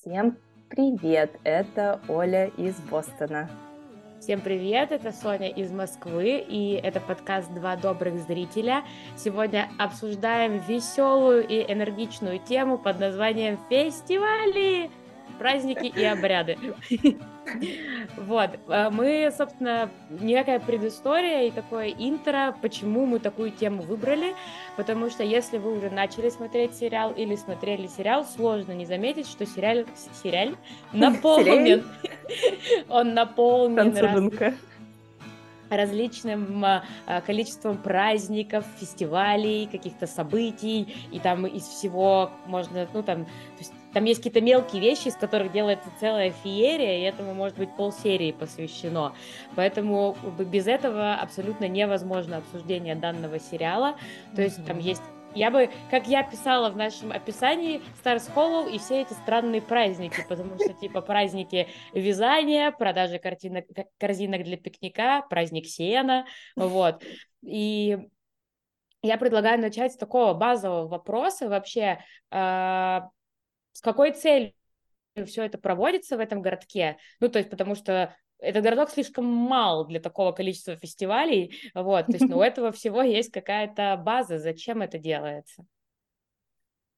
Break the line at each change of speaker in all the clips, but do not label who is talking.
Всем привет! Это Оля из Бостона.
Всем привет, это Соня из Москвы, и это подкаст «Два добрых зрителя». Сегодня обсуждаем веселую и энергичную тему под названием «Фестивали!» Праздники и обряды. Вот, э, мы, собственно, некая предыстория и такое интро, почему мы такую тему выбрали, потому что если вы уже начали смотреть сериал или смотрели сериал, сложно не заметить, что сериал, сериал наполнен, он наполнен различным а, а, количеством праздников, фестивалей, каких-то событий, и там из всего можно, ну там, то есть там есть какие-то мелкие вещи, из которых делается целая феерия, и этому может быть полсерии посвящено. Поэтому без этого абсолютно невозможно обсуждение данного сериала. То есть mm-hmm. там есть я бы, как я писала в нашем описании, Stars Hollow и все эти странные праздники, потому что, типа, праздники вязания, продажи картинок, корзинок для пикника, праздник сена, вот. И я предлагаю начать с такого базового вопроса вообще, э, с какой целью все это проводится в этом городке? Ну, то есть, потому что этот городок слишком мал для такого количества фестивалей, вот, то есть ну, у этого всего есть какая-то база, зачем это делается?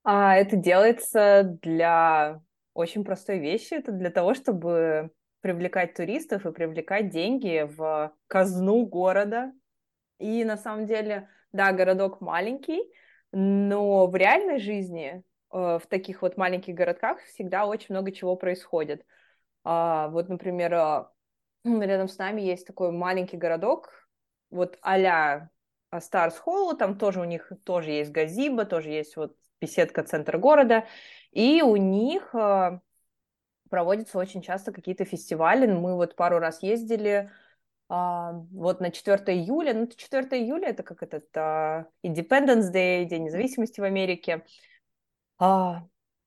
А, это делается для очень простой вещи, это для того, чтобы привлекать туристов и привлекать деньги в казну города. И на самом деле, да, городок маленький, но в реальной жизни в таких вот маленьких городках всегда очень много чего происходит. А, вот, например, а, рядом с нами есть такой маленький городок, вот а-ля Старс Холл, там тоже у них тоже есть газиба, тоже есть вот беседка центр города, и у них э, проводятся очень часто какие-то фестивали. Мы вот пару раз ездили э, вот на 4 июля, ну 4 июля это как этот э, Independence Day, День независимости в Америке.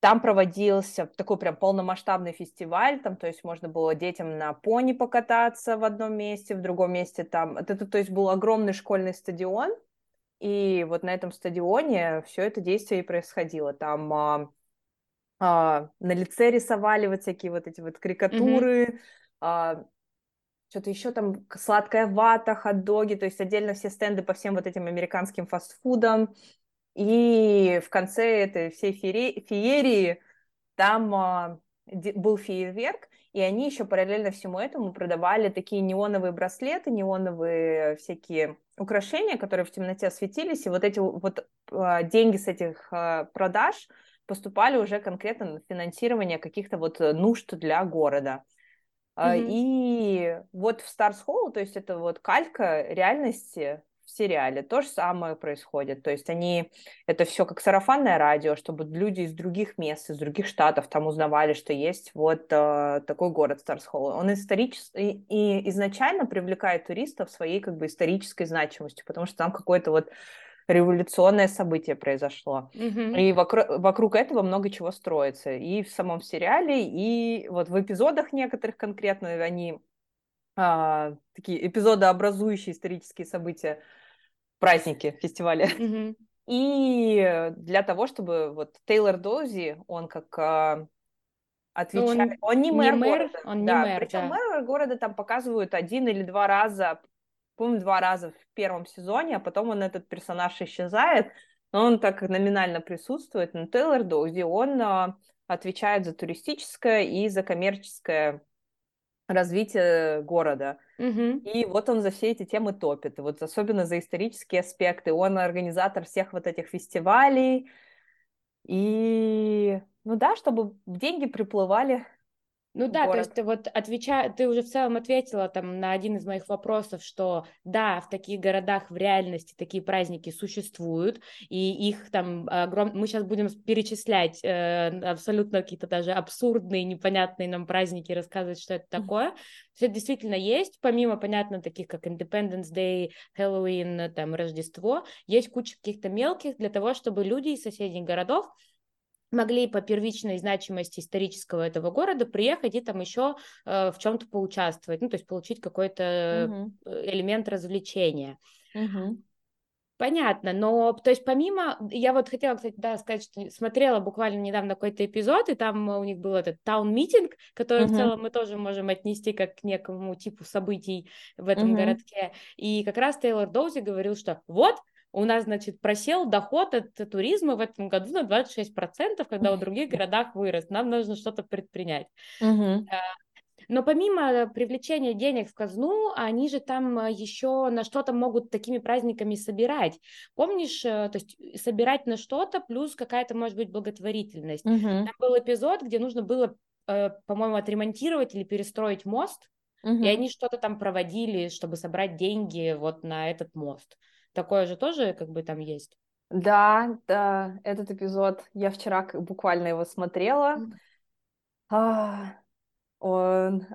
Там проводился такой прям полномасштабный фестиваль, там, то есть можно было детям на пони покататься в одном месте, в другом месте там. Это, то есть был огромный школьный стадион, и вот на этом стадионе все это действие и происходило. Там а, а, на лице рисовали вот всякие вот эти вот карикатуры, mm-hmm. а, что-то еще там сладкая вата, хот-доги, то есть отдельно все стенды по всем вот этим американским фастфудам. И в конце этой всей феерии там а, был фейерверк, и они еще параллельно всему этому продавали такие неоновые браслеты, неоновые всякие украшения, которые в темноте светились, и вот эти вот а, деньги с этих а, продаж поступали уже конкретно на финансирование каких-то вот нужд для города. Mm-hmm. И вот в Stars Hall, то есть это вот калька реальности сериале то же самое происходит. То есть они, это все как сарафанное радио, чтобы люди из других мест, из других штатов там узнавали, что есть вот э, такой город Старсхолл. Он исторический и изначально привлекает туристов своей как бы исторической значимостью, потому что там какое-то вот революционное событие произошло. Mm-hmm. И вокруг, вокруг этого много чего строится. И в самом сериале, и вот в эпизодах некоторых конкретно они а, такие эпизодообразующие исторические события, праздники, фестивали. Mm-hmm. И для того, чтобы вот Тейлор Дози, он как а, отвечает... Ну, он, он не мэр, не мэр города. Он да, не мэр, причем да. мэр города там показывают один или два раза, помню, два раза в первом сезоне, а потом он этот персонаж исчезает, но он так номинально присутствует. Но Тейлор Дози, он а, отвечает за туристическое и за коммерческое развития города. Угу. И вот он за все эти темы топит. вот особенно за исторические аспекты. Он организатор всех вот этих фестивалей. И, ну да, чтобы деньги приплывали
ну да, город. то есть ты вот отвечая, ты уже в целом ответила там на один из моих вопросов, что да, в таких городах в реальности такие праздники существуют, и их там огром... мы сейчас будем перечислять э, абсолютно какие-то даже абсурдные, непонятные нам праздники, рассказывать, что это такое. Все это действительно есть, помимо, понятно, таких как Independence Day, Хэллоуин, там, Рождество, есть куча каких-то мелких для того, чтобы люди из соседних городов могли по первичной значимости исторического этого города приехать и там еще э, в чем-то поучаствовать, ну, то есть получить какой-то угу. элемент развлечения. Угу. Понятно, но, то есть, помимо, я вот хотела, кстати, да, сказать, что смотрела буквально недавно какой-то эпизод, и там у них был этот таун-митинг, который uh-huh. в целом мы тоже можем отнести как к некому типу событий в этом uh-huh. городке, и как раз Тейлор Доузи говорил, что вот, у нас, значит, просел доход от туризма в этом году на 26%, когда в других городах вырос. Нам нужно что-то предпринять.
Uh-huh.
Но помимо привлечения денег в казну, они же там э, еще на что-то могут такими праздниками собирать. Помнишь, э, то есть собирать на что-то, плюс какая-то, может быть, благотворительность.
Угу.
Там был эпизод, где нужно было, э, по-моему, отремонтировать или перестроить мост,
угу.
и они что-то там проводили, чтобы собрать деньги вот на этот мост. Такое же тоже как бы там есть.
Да, да, этот эпизод, я вчера буквально его смотрела. А, он...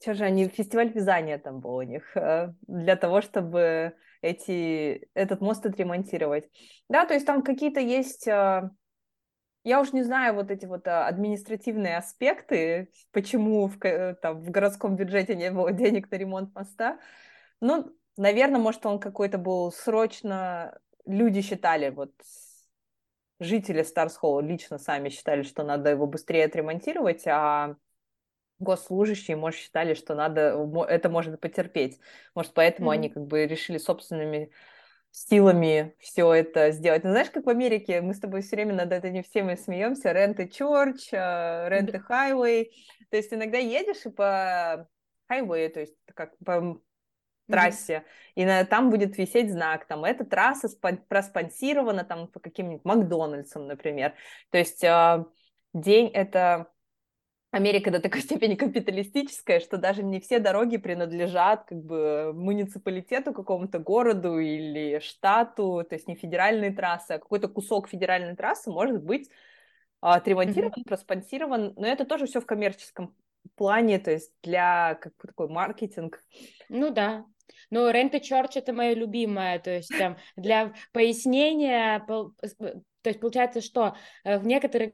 Что же они, фестиваль вязания там был у них, э, для того, чтобы эти, этот мост отремонтировать. Да, то есть там какие-то есть, э, я уж не знаю, вот эти вот э, административные аспекты, почему в, там, в городском бюджете не было денег на ремонт моста. Ну, наверное, может, он какой-то был срочно, люди считали, вот жители Старс-Холла лично сами считали, что надо его быстрее отремонтировать, а госслужащие, может, считали, что надо, это можно потерпеть. Может, поэтому mm-hmm. они как бы решили собственными силами все это сделать. Ну, знаешь, как в Америке, мы с тобой все время над этими всеми смеемся, rent a church, rent a highway. То есть иногда едешь и по highway, то есть как по трассе, mm-hmm. и на, там будет висеть знак, там, эта трасса спон- проспонсирована там по каким-нибудь Макдональдсам, например. То есть э, день это Америка до такой степени капиталистическая, что даже не все дороги принадлежат как бы муниципалитету, какому-то городу или штату, то есть не федеральные трассы, а какой-то кусок федеральной трассы может быть а, отремонтирован, mm-hmm. проспонсирован, но это тоже все в коммерческом плане, то есть для как такой маркетинг.
Ну да. Но Rent a Church это моя любимая, то есть там для пояснения, то есть получается, что э, в некоторых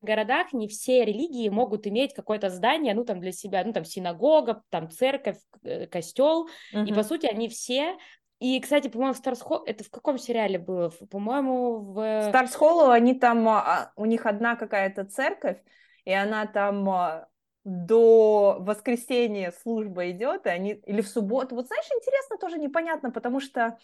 городах не все религии могут иметь какое-то здание, ну, там, для себя, ну, там, синагога, там, церковь, э, костел, uh-huh. и, по сути, они все и, кстати, по-моему, в Старс это в каком сериале было? По-моему, в...
Старс Холлу они там, а, у них одна какая-то церковь, и она там а, до воскресенья служба идет, и они или в субботу. Вот знаешь, интересно, тоже непонятно, потому что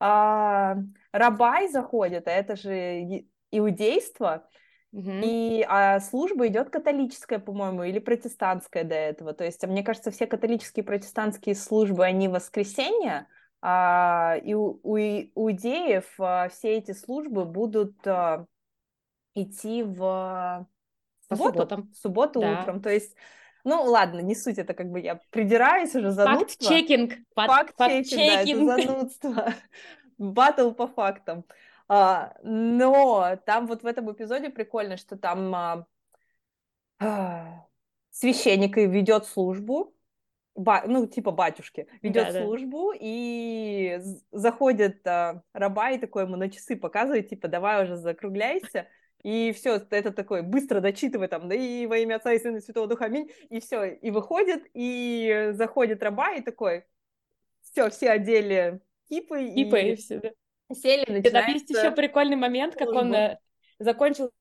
а, рабай заходит, а это же иудейство,
Угу.
И а служба идет католическая, по-моему, или протестантская до этого. То есть, мне кажется, все католические и протестантские службы, они воскресенье, а, и у, у иудеев а, все эти службы будут а, идти в субботу, субботам. в субботу да. утром. То есть, ну ладно, не суть, это как бы я придираюсь уже занудство.
Факт-чекинг.
Факт-чекинг, да, это занудство. Батл по фактам. А, но там вот в этом эпизоде прикольно, что там а, а, священник ведет службу, ба, ну, типа батюшки, ведет да, службу, да. и заходит а, раба и такой ему на часы показывает, типа, давай уже закругляйся, и все, это такой быстро дочитывай там, да и во имя Отца и Сына и Святого Духа, аминь, и все, и выходит, и заходит раба, и такой, все, все одели кипы,
кипы и, и все, да.
сели, начинается...
Там есть еще прикольный момент, как он э, закончил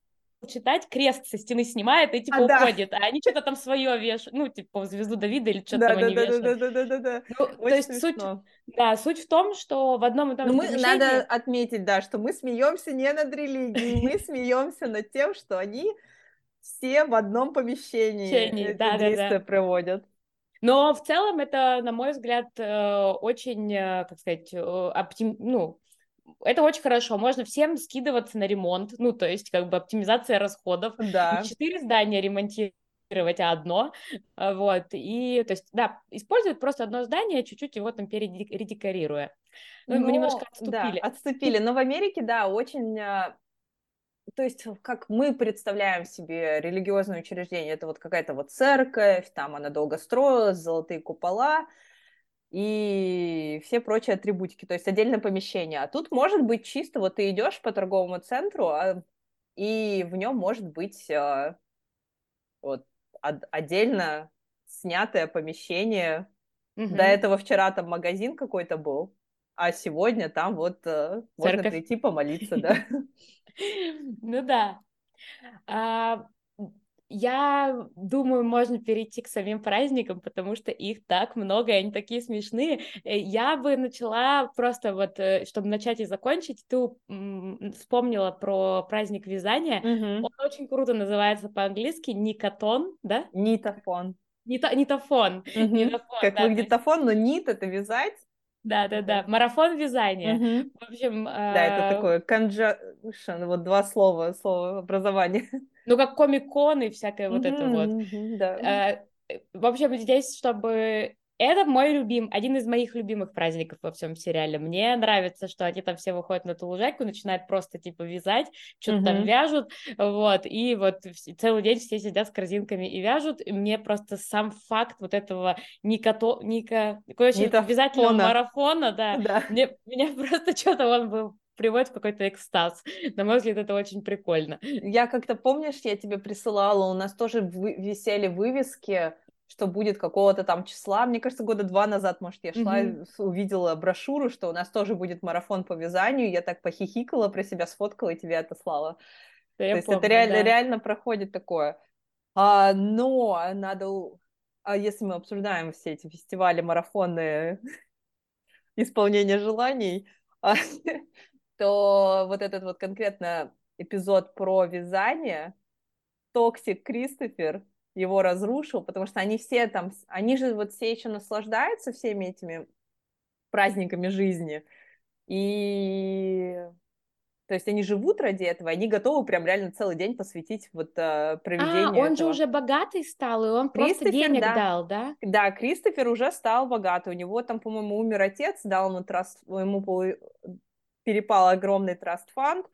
читать, крест со стены снимает и типа а, уходит, да. а они что-то там свое вешают, ну, типа, звезду Давида или что-то да, там да, они
да,
вешают.
Да, да, да, да, да.
Ну, Очень то есть смешно. суть, да, суть в том, что в одном и том
же
мы, помещении...
Надо отметить, да, что мы смеемся не над религией, мы смеемся над тем, что они все в одном помещении
да, действия
проводят.
Но в целом это, на мой взгляд, э, очень, э, как сказать, оптим... ну, это очень хорошо. Можно всем скидываться на ремонт, ну, то есть как бы оптимизация расходов.
Да.
Четыре здания ремонтировать, а одно. А, вот. И, то есть, да, используют просто одно здание, чуть-чуть его там передекорируя. Ну, Но, мы немножко отступили.
Да, отступили. Но в Америке, да, очень а, то есть, как мы представляем себе религиозное учреждение, это вот какая-то вот церковь, там она долго строилась, золотые купола, и все прочие атрибутики, то есть отдельное помещение. А тут может быть чисто, вот ты идешь по торговому центру, а, и в нем может быть а, вот отдельно снятое помещение. Угу. До этого вчера там магазин какой-то был, а сегодня там вот э, можно
Церковь.
прийти помолиться, да.
Ну да. Я думаю, можно перейти к самим праздникам, потому что их так много, и они такие смешные. Э, я бы начала просто вот, э, чтобы начать и закончить, ты вспомнила про праздник вязания.
Мгм.
Он очень круто называется по-английски Никотон, да?
Нитофон.
Нита- Нитофон.
Мгм.
Нитофон,
Как
да, есть-
магнитофон, но нит это вязать.
Да, да, да. Марафон вязания.
Мгм.
В общем,
Да, это
а,
такое conjunction, вот два слова, слово образования.
ну как комик-кон и всякое вот это вот.
Мгм, Да.
Э, В общем, здесь, чтобы... Это мой любим, один из моих любимых праздников во всем сериале. Мне нравится, что они там все выходят на ту лужайку, начинают просто, типа, вязать, что-то там
Мгм.
вяжут, вот, и вот целый день все сидят с корзинками и вяжут. И мне просто сам факт вот этого никото... Ника... Короче,
Нитофона.
обязательного марафона, да,
Да.
мне, меня просто что-то он был приводит в какой-то экстаз. На мой взгляд, это очень прикольно.
Я как-то, помнишь, я тебе присылала, у нас тоже висели вывески, что будет какого-то там числа. Мне кажется, года два назад, может, я шла, с- увидела брошюру, что у нас тоже будет марафон по вязанию. Я так похихикала про себя, сфоткала и тебе отослала.
Да,
То есть
помню,
это реально,
да.
реально проходит такое. А, но надо... А если мы обсуждаем все эти фестивали, марафоны исполнения желаний, а, то вот этот вот конкретно эпизод про вязание, Toxic Кристофер его разрушил, потому что они все там, они же вот все еще наслаждаются всеми этими праздниками жизни, и то есть они живут ради этого, они готовы прям реально целый день посвятить вот э,
А,
проведению
он же
этого.
уже богатый стал, и он просто денег
да.
дал, да?
Да, Кристофер уже стал богатый. У него там, по-моему, умер отец, дал ему траст, ему по- перепал огромный траст-фанд.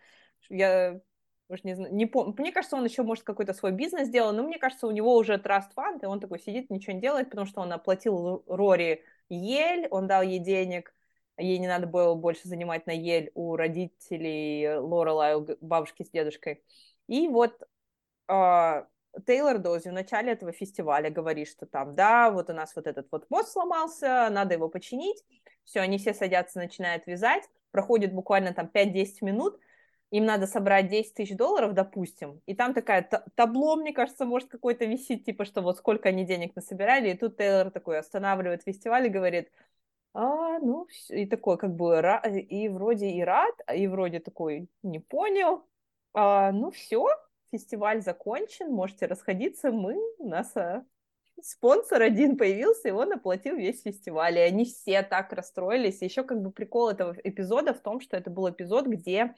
Я уж не знаю, не помню. Мне кажется, он еще, может, какой-то свой бизнес делал, но мне кажется, у него уже траст-фанд, и он такой сидит, ничего не делает, потому что он оплатил Рори Ель, он дал ей денег, ей не надо было больше занимать на Ель у родителей Лорелай, у бабушки с дедушкой. И вот а, Тейлор Дози в начале этого фестиваля говорит, что там, да, вот у нас вот этот вот мост сломался, надо его починить. Все, они все садятся, начинают вязать. Проходит буквально там 5-10 минут. Им надо собрать 10 тысяч долларов, допустим. И там такая та- табло, мне кажется, может какой-то висит, типа, что вот сколько они денег насобирали. И тут Тейлор такой останавливает фестиваль и говорит, а, ну, и такой, как бы, и вроде и рад, и вроде такой, не понял. А, ну, все, фестиваль закончен, можете расходиться, мы, у нас а, спонсор один появился, и он оплатил весь фестиваль, и они все так расстроились. Еще как бы прикол этого эпизода в том, что это был эпизод, где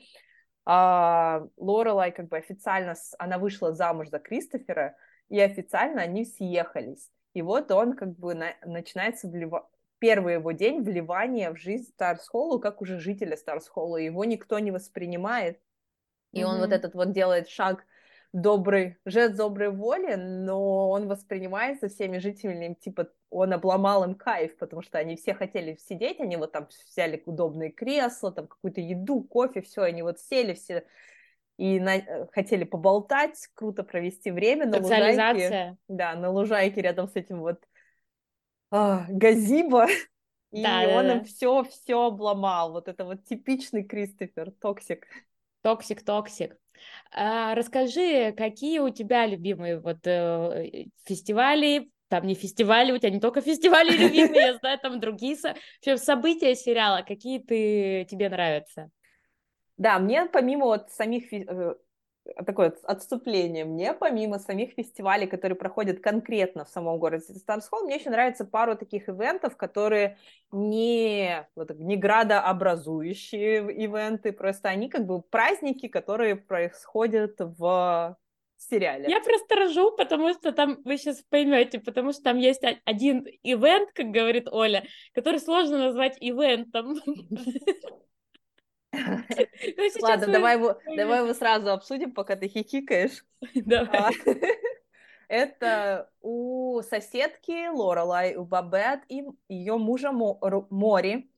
а, Лорелай как бы официально, она вышла замуж за Кристофера, и официально они съехались. И вот он как бы на- начинается влива- первый его день вливания в жизнь Старс Холлу, как уже жителя Старс Холла. Его никто не воспринимает. И он вот этот вот делает шаг добрый, жест доброй воли, но он воспринимается всеми жителями, типа, он обломал им кайф, потому что они все хотели сидеть, они вот там взяли удобные кресла, там какую-то еду, кофе, все, они вот сели все и на- э, хотели поболтать, круто провести время на лужайке. Да, на лужайке рядом с этим вот а, gazebo. И
Да,
он
да.
им все, все обломал. Вот это вот типичный Кристофер, toxic.
Toxic, toxic. А, расскажи, какие у тебя любимые вот э, фестивали, там не фестивали, у тебя не только фестивали любимые, я знаю, там другие со- вообще события сериала, какие ты, тебе нравятся?
Да, мне помимо вот самих э, такое отступление, мне помимо самих фестивалей, которые проходят конкретно в самом городе Stars Hollow, мне еще нравится пару таких ивентов, которые не, вот, не градообразующие ивенты, просто они как бы праздники, которые происходят в сериале.
Я просто ржу, потому что там, вы сейчас поймете, потому что там есть один ивент, как говорит Оля, который сложно назвать ивентом. Ну,
Ладно, давай его, давай его сразу обсудим, пока ты хихикаешь.
Давай.
А, Это у соседки Лорелай, у Бабет и ее мужа Мори.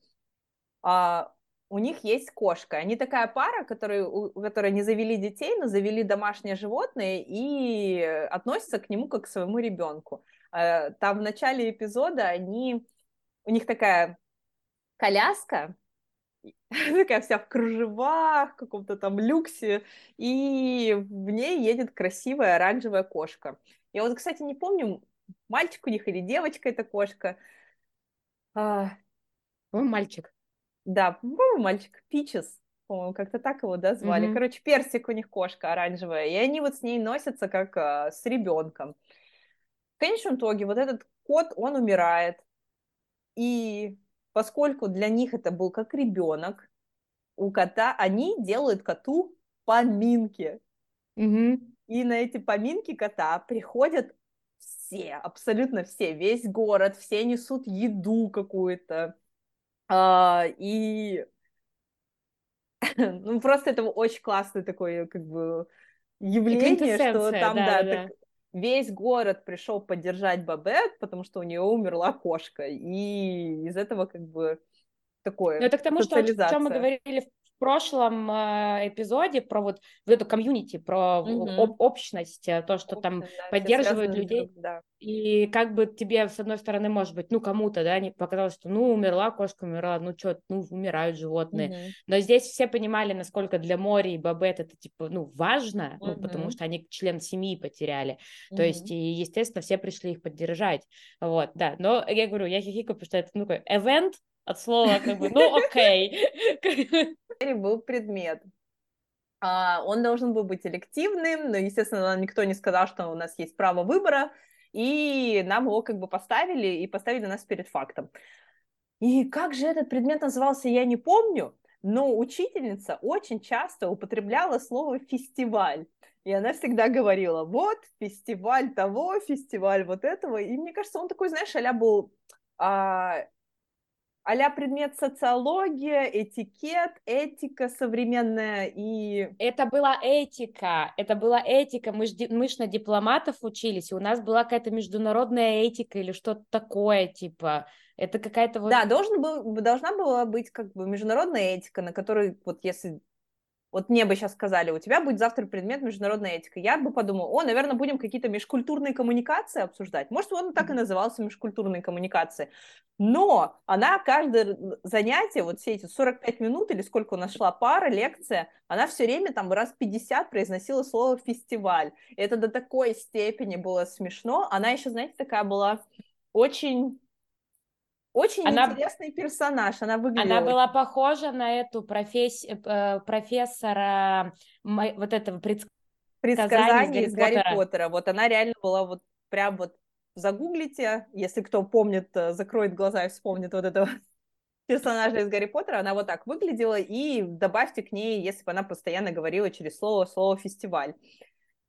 а, у них есть кошка. Они такая пара, которые, у которой не завели детей, но завели домашнее животное и относятся к нему как к своему ребенку. А, Там в начале эпизода они, у них такая коляска, такая вся в кружевах, в каком-то там люксе, и в ней едет красивая оранжевая кошка. Я вот, кстати, не помню, мальчик у них или девочка эта кошка.
А... По-моему, мальчик.
Да, по-моему, мальчик. Пичес, по-моему, как-то так его, да, звали. Mm-hmm. Короче, персик у них кошка оранжевая, и они вот с ней носятся как а, с ребенком. В конечном итоге вот этот кот, он умирает, и поскольку для них это был как ребенок, у кота они делают коту поминки.
Угу.
И на эти поминки кота приходят все, абсолютно все, весь город, все несут еду какую-то. А, и ну, просто это очень классное такое, как бы, явление, что там, да, да, да. Так, весь город пришел поддержать Бабет, потому что у нее умерла кошка, и из этого как бы такое.
Ну, это к тому, что, о чем мы говорили прошлом э, эпизоде про вот, вот эту комьюнити, про угу. об, общность, э, то, что Общность, там да, поддерживают людей. Друг, да. И как бы тебе, с одной стороны, может быть, ну, кому-то, да, не показалось, что, ну, умерла кошка, умерла, ну, что, ну, умирают животные. Угу. Но здесь все понимали, насколько для Мори и Бабет это, типа, ну, важно, угу. ну, потому что они член семьи потеряли. Угу. То есть, и, естественно, все пришли их поддержать. Вот, да. Но я говорю, я хихикаю, потому что это, ну, такой event, от слова как бы, ну окей.
Был предмет. А, он должен был быть элективным, но, естественно, никто не сказал, что у нас есть право выбора, и нам его как бы поставили, и поставили нас перед фактом. И как же этот предмет назывался, я не помню, но учительница очень часто употребляла слово «фестиваль». И она всегда говорила, вот, фестиваль того, фестиваль вот этого. И мне кажется, он такой, знаешь, а был а, а предмет социология, этикет, этика современная и...
Это была этика, это была этика, мы ж, мы ж на дипломатов учились, и у нас была какая-то международная этика или что-то такое, типа, это какая-то вот...
Да, должен был, должна была быть как бы международная этика, на которой вот если вот мне бы сейчас сказали, у тебя будет завтра предмет международная этика, я бы подумала, о, наверное, будем какие-то межкультурные коммуникации обсуждать. Может, он так и назывался межкультурные коммуникации. Но она каждое занятие, вот все эти 45 минут или сколько у нас шла пара, лекция, она все время там раз 50 произносила слово «фестиваль». И это до такой степени было смешно. Она еще, знаете, такая была очень очень она, интересный персонаж, она выглядела.
Она была похожа на эту професс... Э, профессора вот этого предсказания,
предсказания из Гарри, Гарри Поттера. Вот она реально была вот прям вот загуглите, если кто помнит, э, закроет глаза и вспомнит вот этого персонажа из Гарри Поттера, она вот так выглядела, и добавьте к ней, если бы она постоянно говорила через слово, слово «фестиваль».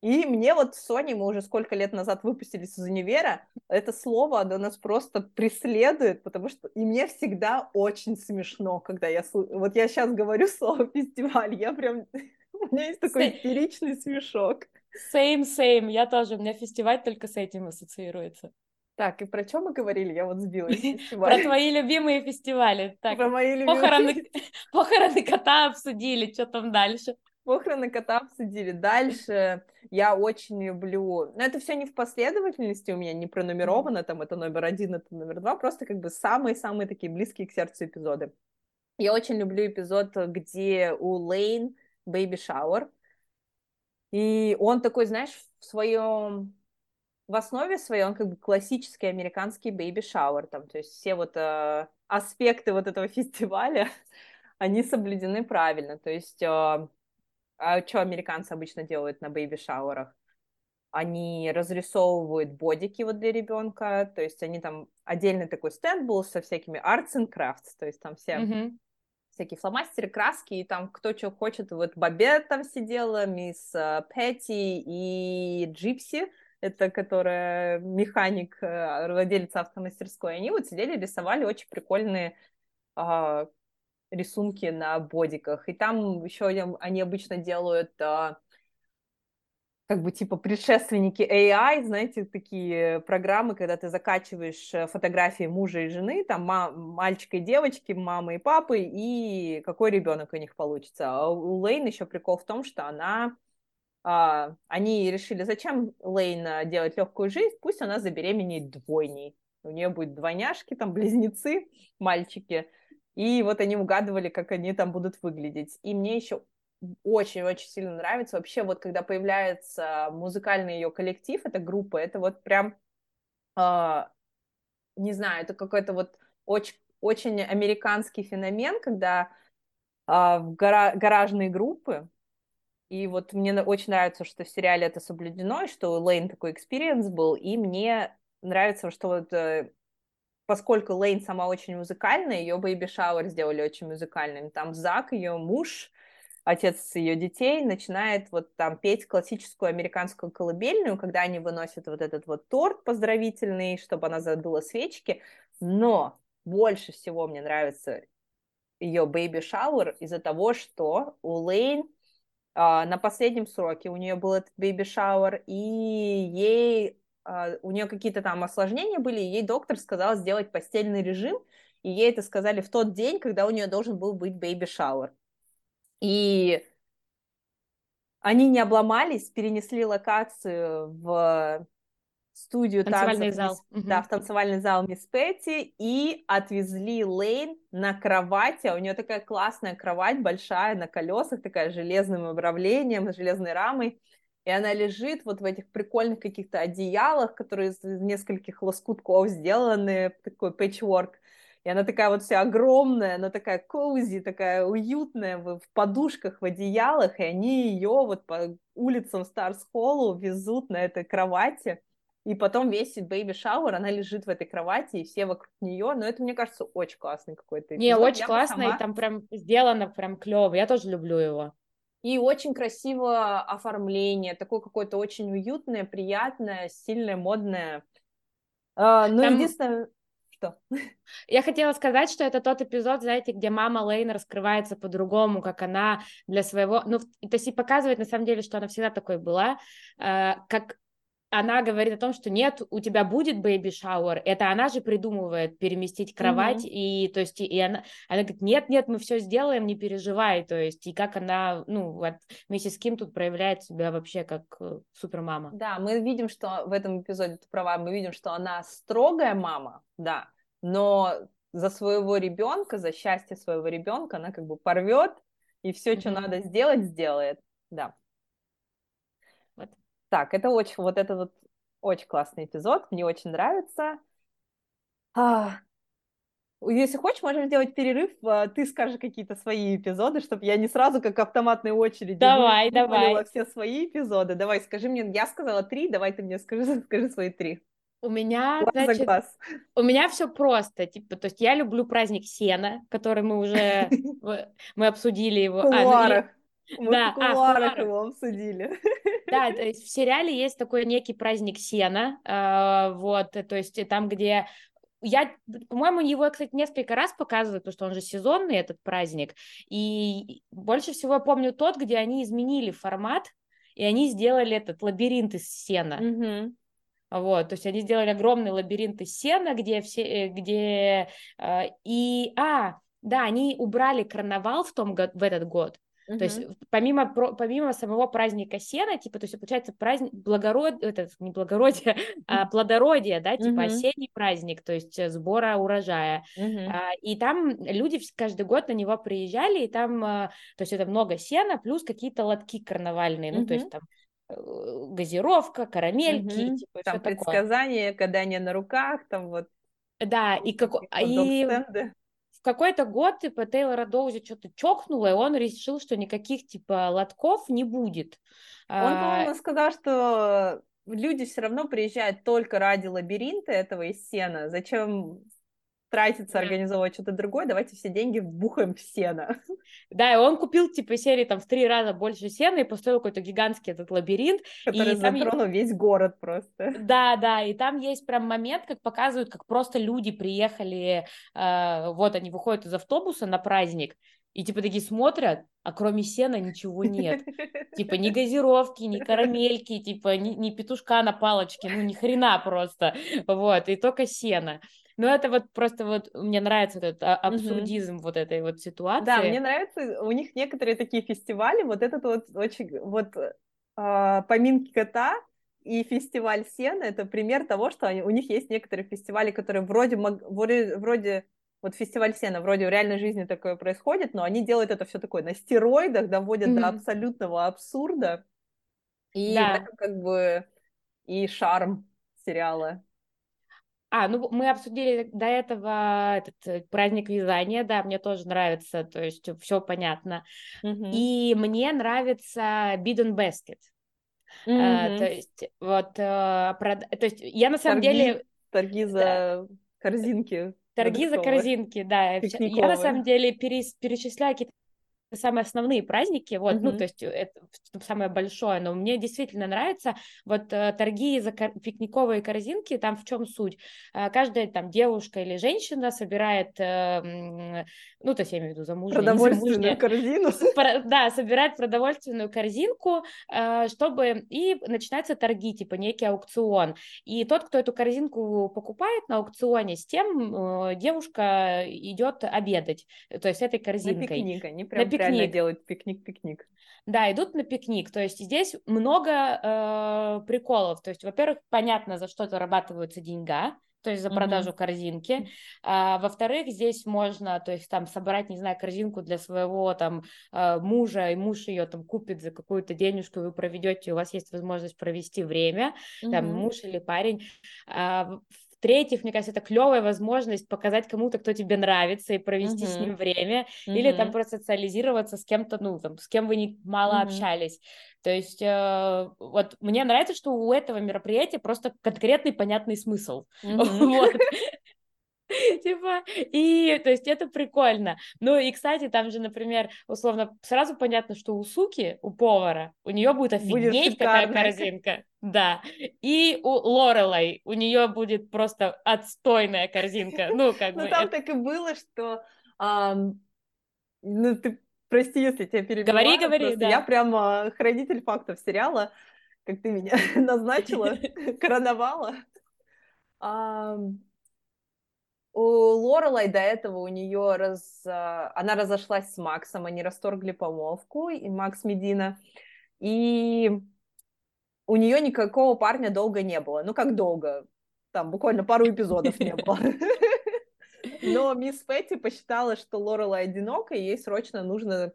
И мне вот с Соней, мы уже сколько лет назад выпустились из универа, это слово, оно нас просто преследует, потому что и мне всегда очень смешно, когда я... Вот я сейчас говорю слово «фестиваль», я прям... У меня есть такой истеричный смешок.
Same, same. Я тоже. У меня фестиваль только с этим ассоциируется.
Так, и про что мы говорили? Я вот сбилась.
Про твои любимые фестивали. Так,
про мои любимые
похороны, похороны кота обсудили, что там дальше?
Похороны кота обсудили. Дальше я очень люблю... Но это все не в последовательности у меня, не пронумеровано, там это номер один, это номер два, просто как бы самые-самые такие близкие к сердцу эпизоды. Я очень люблю эпизод, где у Лейн baby shower, и он такой, знаешь, в своем в основе своей он как бы классический американский baby shower, там, то есть все вот э, аспекты вот этого фестиваля, они соблюдены правильно, то есть э, а что американцы обычно делают на бэйби-шауэрах? Они разрисовывают бодики вот для ребенка, то есть они там отдельный такой стенд был со всякими arts and crafts, то есть там все mm-hmm. всякие фломастеры, краски, и там кто что хочет. Вот Бабет там сидела, мисс uh, Петти и Джипси, это которая механик, uh, владелец автомастерской, они вот сидели, рисовали очень прикольные uh, рисунки на бодиках. И там еще они обычно делают а, как бы типа предшественники AI, знаете, такие программы, когда ты закачиваешь э, фотографии мужа и жены, там мальчика и девочки, мамы и папы, и какой ребенок у них получится. А у Лейн еще прикол в том, что она а, они решили, зачем Лейн делать легкую жизнь, пусть она забеременеет двойней. У нее будет двойняшки, там близнецы, мальчики. И вот они угадывали, как они там будут выглядеть. И мне еще очень-очень сильно нравится. Вообще вот когда появляется музыкальный ее коллектив, эта группа, это вот прям, э, не знаю, это какой-то вот очень, очень американский феномен, когда э, в гара- гаражные группы, и вот мне очень нравится, что в сериале это соблюдено, и что у Лейн такой experience был, и мне нравится, что вот э, поскольку Лейн сама очень музыкальная, ее Baby Shower сделали очень музыкальным. Там Зак, ее муж, отец ее детей, начинает вот там петь классическую американскую колыбельную, когда они выносят вот этот вот торт поздравительный, чтобы она задула свечки. Но больше всего мне нравится ее Baby Shower из-за того, что у Лейн а, на последнем сроке у нее был этот Baby Shower, и ей у нее какие-то там осложнения были, и ей доктор сказал сделать постельный режим, и ей это сказали в тот день, когда у нее должен был быть baby shower. И они не обломались, перенесли локацию в студию
танцевальный танцев, зал.
Да, в танцевальный зал Мисс Петти и отвезли Лейн на кровати. А у нее такая классная кровать, большая, на колесах, такая с железным управлением, с железной рамой и она лежит вот в этих прикольных каких-то одеялах, которые из нескольких лоскутков сделаны, такой пэтчворк. И она такая вот вся огромная, она такая cozy, такая уютная в, в подушках, в одеялах, и они ее вот по улицам Stars Hollow везут на этой кровати. И потом весь baby shower, она лежит в этой кровати, и все вокруг нее. Но это, мне кажется, очень классный какой-то
эпизод. Не, очень Я классно, сама... и там прям сделано прям клево. Я тоже люблю его.
И очень красиво оформление, такое какое-то очень уютное, приятное, сильное, модное. А, но Там... единственное, что?
Я хотела сказать, что это тот эпизод, знаете, где мама Лейн раскрывается по-другому, как она для своего... Ну, то есть и показывает, на самом деле, что она всегда такой была, э, как она говорит о том, что нет, у тебя будет baby shower, это она же придумывает переместить кровать, mm-hmm. и то есть и она, она говорит, нет, нет, мы все сделаем, не переживай, то есть и как она, ну вот вместе с Ким тут проявляет себя вообще как э, супермама.
Да, мы видим, что в этом эпизоде, ты права, мы видим, что она строгая мама, да, но за своего ребенка, за счастье своего ребенка она как бы порвет и все, mm-hmm. что надо сделать, сделает, да. Так, это очень, вот это вот очень классный эпизод, мне очень нравится. А, если хочешь, можем сделать перерыв, а, ты скажешь какие-то свои эпизоды, чтобы я не сразу как автоматной очереди
давай, давай.
все свои эпизоды. Давай, скажи мне, я сказала три, давай ты мне скажи, скажи свои три.
У меня, глаз значит, глаз. у меня все просто, типа, то есть я люблю праздник Сена, который мы уже мы обсудили его. В
кулуарах. Мы да, в кулуарах а, его обсудили.
Да, то есть в сериале есть такой некий праздник Сена, э, вот, то есть там, где я, по-моему, его, кстати, несколько раз показывают, потому что он же сезонный, этот праздник. И больше всего я помню тот, где они изменили формат, и они сделали этот лабиринт из сена.
Mm-hmm.
Вот, то есть они сделали огромный лабиринт из сена, где все, э, где э, и, а, да, они убрали карнавал в том в этот год, Uh-huh. То есть помимо, помимо самого праздника сена, типа, то есть получается праздник благород, это не благородие, а плодородие, да, типа uh-huh. осенний праздник, то есть э, сбора урожая. Uh-huh. А, и там люди каждый год на него приезжали, и там, а, то есть это много сена, плюс какие-то лотки карнавальные, uh-huh. ну, то есть там э, газировка, карамельки, uh-huh. типа,
там предсказания, такое. гадания на руках, там вот.
Да, и как и какой-то год, типа, Тейлора Доузи что-то чокнуло, и он решил, что никаких, типа, лотков не будет.
Он, по-моему, а, сказал, что люди все равно приезжают только ради лабиринта этого из сена. Зачем тратиться, организовывать что-то другое, давайте все деньги вбухаем в сено.
Да, и он купил, типа, серии там в три раза больше сена и построил какой-то гигантский этот лабиринт.
Который и затронул есть... весь город просто.
Да, да, и там есть прям момент, как показывают, как просто люди приехали, э, вот они выходят из автобуса на праздник, и типа такие смотрят, а кроме сена ничего нет. Типа ни газировки, ни карамельки, типа ни, ни петушка на палочке, ну ни хрена просто. Вот, и только сено. Ну, это вот просто вот мне нравится этот а, абсурдизм mm-hmm. вот этой вот ситуации.
Да, мне нравится, у них некоторые такие фестивали, вот этот вот очень, вот э, поминки кота и фестиваль сена, это пример того, что они, у них есть некоторые фестивали, которые вроде, вроде, вроде вот фестиваль сена, вроде в реальной жизни такое происходит, но они делают это все такое на стероидах, доводят mm-hmm. до абсолютного абсурда. И да. это как бы и шарм сериала.
А, ну мы обсудили до этого этот э, праздник вязания, да, мне тоже нравится, то есть все понятно. Mm-hmm. И мне нравится Bidon Basket. Mm-hmm. А, то есть вот, а, прод... то есть я на самом
торги,
деле...
Торги за да. корзинки.
Торги за корзинки, да. Пикниковые. Я на самом деле перес... перечисляю какие-то самые основные праздники, вот, mm-hmm. ну, то есть это самое большое, но мне действительно нравится вот э, торги за кор- пикниковые корзинки, там в чем суть? Э, каждая там девушка или женщина собирает, э, ну, то есть я имею в виду замужняя,
Продовольственную замужняя, корзину.
да, собирает продовольственную корзинку, чтобы, и начинаются торги, типа некий аукцион, и тот, кто эту корзинку покупает на аукционе, с тем девушка идет обедать, то есть этой корзинкой. На
пикник, они прям реально делают пикник-пикник.
Да, идут на пикник. То есть здесь много э, приколов. То есть, во-первых, понятно, за что зарабатываются деньга, то есть за продажу mm-hmm. корзинки. А, во-вторых, здесь можно, то есть там собрать, не знаю, корзинку для своего там э, мужа, и муж ее там купит за какую-то денежку, вы проведете, у вас есть возможность провести время, mm-hmm. там муж или парень. А, в-третьих, мне кажется, это клевая возможность показать кому-то, кто тебе нравится, и провести uh-huh. с ним время, uh-huh. или там просто социализироваться с кем-то, ну, там, с кем вы не мало uh-huh. общались. То есть, э, вот мне нравится, что у этого мероприятия просто конкретный понятный смысл. Вот. Типа, и, то есть, это прикольно. Ну, и, кстати, там же, например, условно, сразу понятно, что у суки, у повара, у нее будет офигеть какая корзинка. Да. И у Лорелай, у нее будет просто отстойная корзинка. Ну, как
ну,
бы...
там так и было, что... Ну, ты прости, если тебя перебиваю.
Говори, говори, да.
Я прямо хранитель фактов сериала, как ты меня назначила, короновала. У Лорелай до этого у нее раз... А, она разошлась с Максом, они расторгли помолвку, и Макс Медина, и у нее никакого парня долго не было. Ну, как долго? Там буквально пару эпизодов не было. Но мисс Петти посчитала, что Лорелай одинока, и ей срочно нужно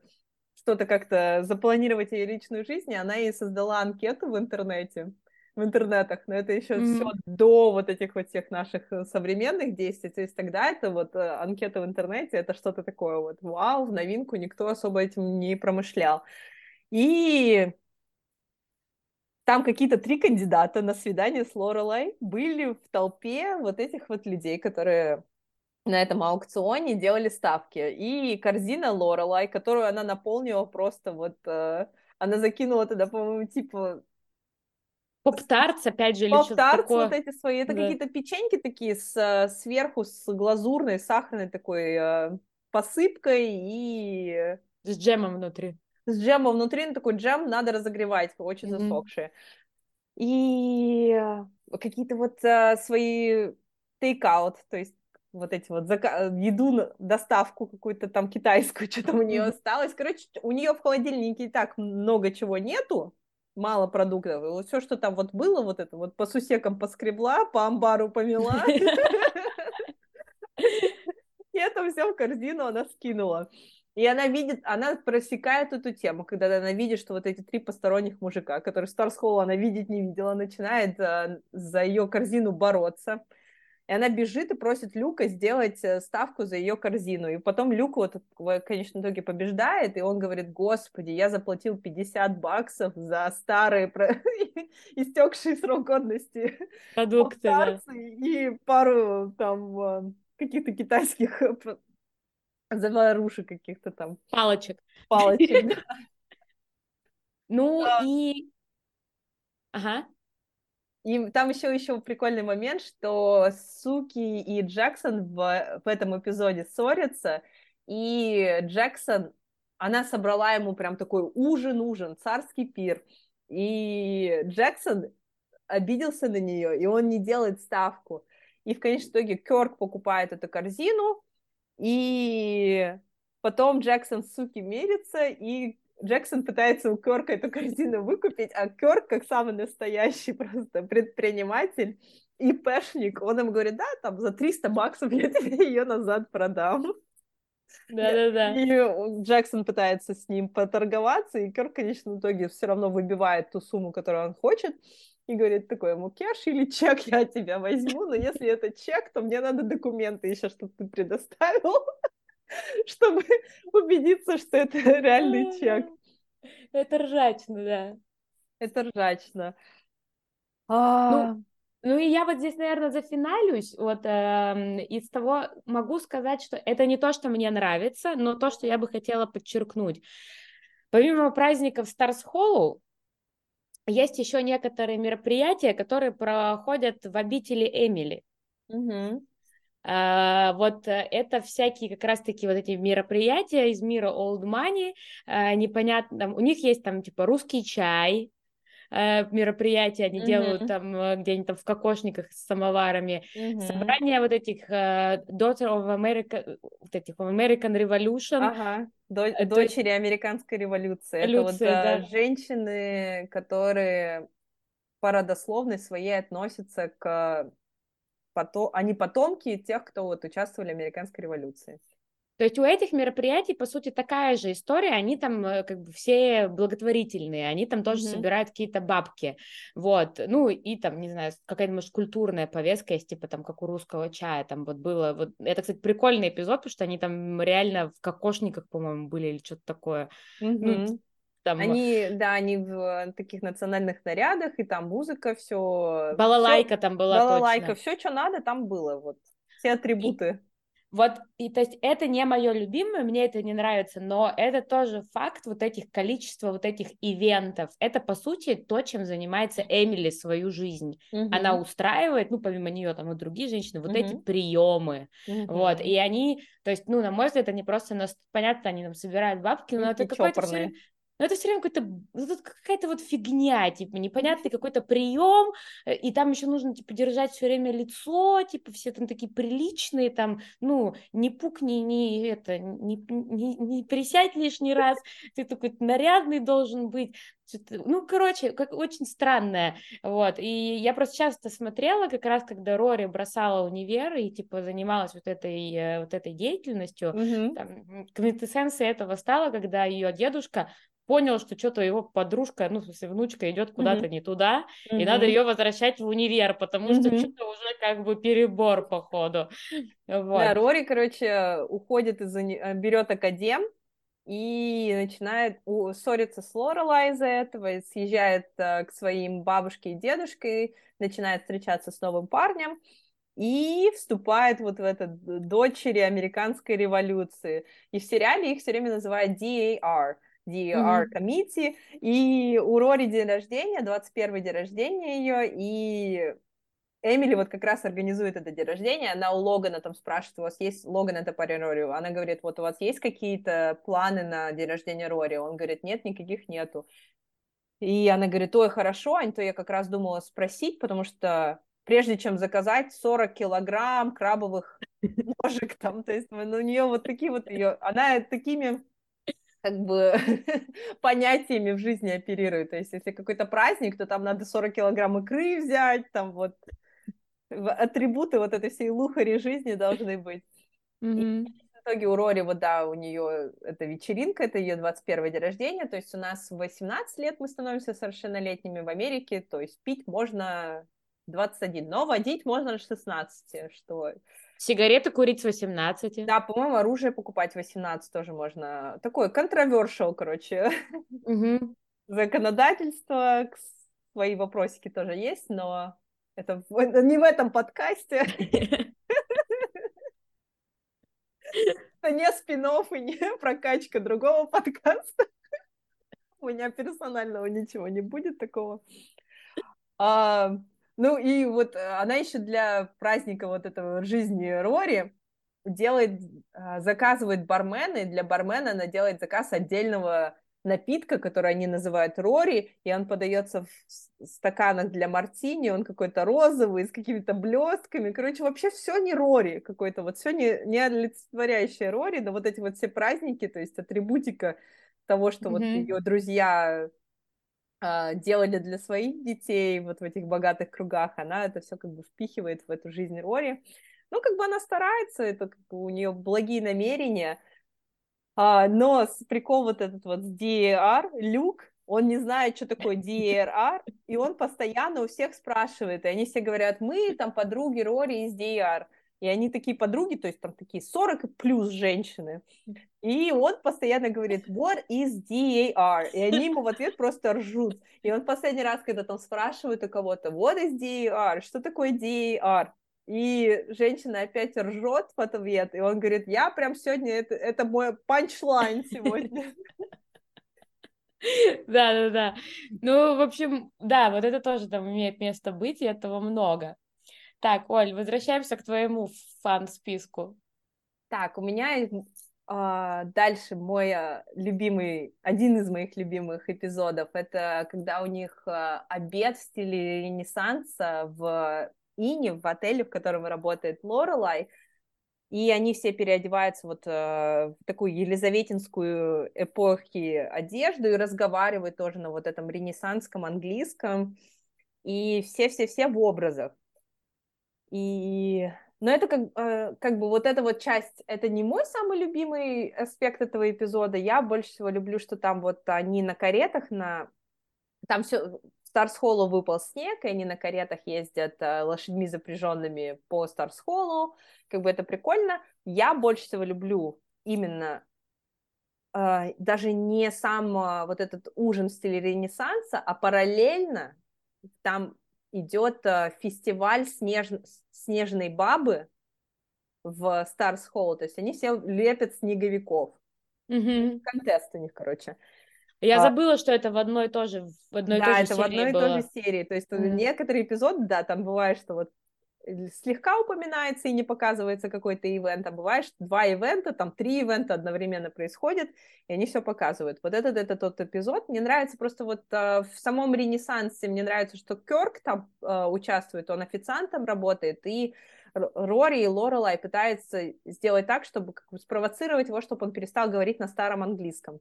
что-то как-то запланировать ее личную жизнь, и она ей создала анкету в интернете в интернетах, но это еще mm-hmm. все до вот этих вот всех наших э, современных действий, то есть тогда это вот э, анкета в интернете, это что-то такое вот вау, в новинку, никто особо этим не промышлял. И там какие-то три кандидата на свидание с Лорелай были в толпе вот этих вот людей, которые на этом аукционе делали ставки. И корзина Лорелай, которую она наполнила просто вот... Э, она закинула туда, по-моему, типа
Поп-тартс, опять же, или
Поп-тартс такое. вот эти свои, это да. какие-то печеньки такие с, э, сверху с глазурной, сахарной такой э, посыпкой и...
С джемом внутри.
С джемом внутри, ну такой джем надо разогревать, очень mm-hmm. засохшие. И э, какие-то вот э, свои тейк-аут, то есть вот эти вот зака- еду, доставку какую-то там китайскую, что там у нее осталось. Короче, у нее в холодильнике и так много чего нету, мало продуктов. И вот все, что там вот было, вот это вот по сусекам поскребла, по амбару помела. И это все в корзину она скинула. И она видит, она просекает эту тему, когда она видит, что вот эти три посторонних мужика, которые Старсхолл она видеть не видела, начинает э, за ее корзину бороться. И она бежит и просит Люка сделать э, ставку за ее корзину. И потом Люк вот в конечном итоге побеждает, и он говорит, господи, я заплатил 50 баксов за старые истекшие срок годности
продукты да.
и пару там э, каких-то китайских заварушек каких-то там.
Палочек.
Палочек,
Ну и... Ага.
И там еще еще прикольный момент, что Суки и Джексон в, в этом эпизоде ссорятся, и Джексон, она собрала ему прям такой ужин-ужин, царский пир, и Джексон обиделся на нее, и он не делает ставку. И в конечном итоге Керк покупает эту корзину, и потом Джексон с Суки мерится, и Джексон пытается у Кёрка эту корзину выкупить, а Кёрк, как самый настоящий просто предприниматель и пэшник, он им говорит, да, там за 300 баксов я тебе ее назад продам.
Да-да-да.
И Джексон пытается с ним поторговаться, и Кёрк, конечно, в итоге все равно выбивает ту сумму, которую он хочет, и говорит такой ему, кеш или чек я тебя возьму, но если это чек, то мне надо документы еще, чтобы ты предоставил, чтобы убедиться, что это реальный чек.
Это ржачно, да.
Это ржачно.
Ну, а. Ну и я вот здесь, наверное, зафиналюсь. Вот э, из того могу сказать, что это не то, что мне нравится, но то, что я бы хотела подчеркнуть. Помимо праздников Stars Hollow, есть еще некоторые мероприятия, которые проходят в обители Эмили.
Угу.
Uh, вот это всякие как раз-таки вот эти мероприятия из мира old money, uh, непонятно, у них есть там типа русский чай, э, мероприятия они mm-hmm. делают там э, где-нибудь там в кокошниках с самоварами, mm-hmm. собрания вот этих э, Daughter of America, вот этих American Revolution.
Ага. До-. Дочери американской революции. революции это вот да. женщины, которые по родословной своей относятся к потом, они потомки тех, кто вот участвовали в американской революции.
То есть у этих мероприятий, по сути, такая же история, они там э, как бы все благотворительные, они там тоже mm-hmm. собирают какие-то бабки, вот, ну и там, не знаю, какая-то, может, культурная повестка есть, типа там, как у русского чая, там вот было, вот, это, кстати, прикольный эпизод, потому что они там реально в кокошниках, по-моему, были или что-то такое,
mm-hmm. ну, там... Они, да, они в таких национальных нарядах, и там музыка, все.
Балалайка всё, там была.
Балалайка, все, что надо, там было, вот. Все атрибуты.
Вот, и то есть это не мое любимое, мне это не нравится, но это тоже факт вот этих количества вот этих ивентов. Это, по сути, то, чем занимается Эмили свою жизнь. Угу. Она устраивает, ну, помимо нее там и другие женщины, вот угу. эти приемы. Угу. Вот, и они, то есть, ну, на мой взгляд, они просто, понятно, они там собирают бабки, но это какой-то все, но это все время какой-то, ну, какая-то вот фигня, типа, непонятный какой-то прием, э, и там еще нужно, типа, держать все время лицо, типа, все там такие приличные, там, ну, не пукни, не это, не, не, не присядь лишний раз, ты такой нарядный должен быть, ну, короче, как очень странное, вот, и я просто часто смотрела, как раз, когда Рори бросала универ и, типа, занималась вот этой, э, вот этой деятельностью, mm-hmm. там, квинтэссенцией этого стала, когда ее дедушка понял, что что-то его подружка, ну, в смысле, внучка идет куда-то mm-hmm. не туда, mm-hmm. и надо ее возвращать в универ, потому mm-hmm. что что-то уже как бы перебор, походу.
Вот. Да, Рори, короче, уходит из. Э, берет академ и начинает ссориться с Лорелай из-за этого, съезжает uh, к своим бабушке и дедушке, начинает встречаться с новым парнем, и вступает вот в это дочери американской революции. И в сериале их все время называют DAR — DER mm-hmm. И у Рори день рождения, 21 день рождения ее, и Эмили вот как раз организует это день рождения, она у Логана там спрашивает, у вас есть, Логан это парень Рори, она говорит, вот у вас есть какие-то планы на день рождения Рори? Он говорит, нет, никаких нету. И она говорит, ой, хорошо, а то я как раз думала спросить, потому что прежде чем заказать 40 килограмм крабовых ножек там, то есть ну, у нее вот такие вот ее, она такими как бы понятиями в жизни оперирует. То есть, если какой-то праздник, то там надо 40 килограмм икры взять, там вот атрибуты вот этой всей лухари жизни должны быть.
Mm-hmm.
И в итоге у Рори, вот да, у нее это вечеринка, это ее 21 день рождения, то есть у нас в 18 лет мы становимся совершеннолетними в Америке, то есть пить можно 21, но водить можно с 16, что
Сигареты курить с 18.
Да, по-моему, оружие покупать 18 тоже можно. Такой controversial, короче.
Угу.
Законодательство, свои вопросики тоже есть, но это, это не в этом подкасте. Это не спин и не прокачка другого подкаста. У меня персонального ничего не будет такого. Ну и вот э, она еще для праздника вот этого жизни Рори делает, а, заказывает бармена, и для бармена она делает заказ отдельного напитка, который они называют Рори, и он подается в стаканах для мартини, он какой-то розовый, с какими-то блестками. Короче, вообще все не Рори какой-то, вот все не, не олицетворяющее Рори, но вот эти вот все праздники, то есть атрибутика того, что mm-hmm. вот ее друзья делали для своих детей вот в этих богатых кругах, она это все как бы впихивает в эту жизнь Рори. Ну, как бы она старается, это как бы у нее благие намерения, а, но прикол вот этот вот с DAR, Люк, он не знает, что такое DAR, и он постоянно у всех спрашивает, и они все говорят, мы там подруги Рори из DAR, и они такие подруги, то есть там такие 40 плюс женщины, и он постоянно говорит, what is DAR? И они ему в ответ просто ржут. И он последний раз, когда там спрашивают у кого-то, what is DAR? Что такое DAR? И женщина опять ржет в ответ, и он говорит, я прям сегодня, это, это мой панчлайн сегодня.
Да, да, да. Ну, в общем, да, вот это тоже там имеет место быть, и этого много. Так, Оль, возвращаемся к твоему фан-списку.
Так, у меня дальше мой э, любимый, один из моих любимых эпизодов, это когда у них э, обед в стиле Ренессанса в Ине, в отеле, в котором работает Лорелай, и они все переодеваются вот в такую елизаветинскую эпохи одежду и разговаривают тоже на вот этом ренессанском английском, и все-все-все в образах. И... Но это как, э, как бы вот эта вот часть, это не мой самый любимый аспект этого эпизода. Я больше всего люблю, что там вот они на каретах, на там все Старс-холлу выпал снег, и они на каретах ездят э, лошадьми запряженными по Старс-холлу. Как бы это прикольно. Я больше всего люблю именно э, даже не сам э, вот этот ужин в стиле Ренессанса, а параллельно там идет э, фестиваль снеж... снежной бабы в Старс Холл. То есть они все лепят снеговиков.
Mm-hmm.
Контест у них, короче.
Я а, забыла, что это в одной и той же, в одной
да,
и той же
это в одной и той же серии. То есть mm. некоторые эпизоды, да, там бывает, что вот слегка упоминается и не показывается какой-то ивент, а бывает, два ивента, там три ивента одновременно происходят, и они все показывают. Вот этот, это тот эпизод. Мне нравится просто вот э, в самом Ренессансе, мне нравится, что Кёрк там э, участвует, он официантом работает, и Рори и Лорелай пытаются сделать так, чтобы как бы спровоцировать его, чтобы он перестал говорить на старом английском.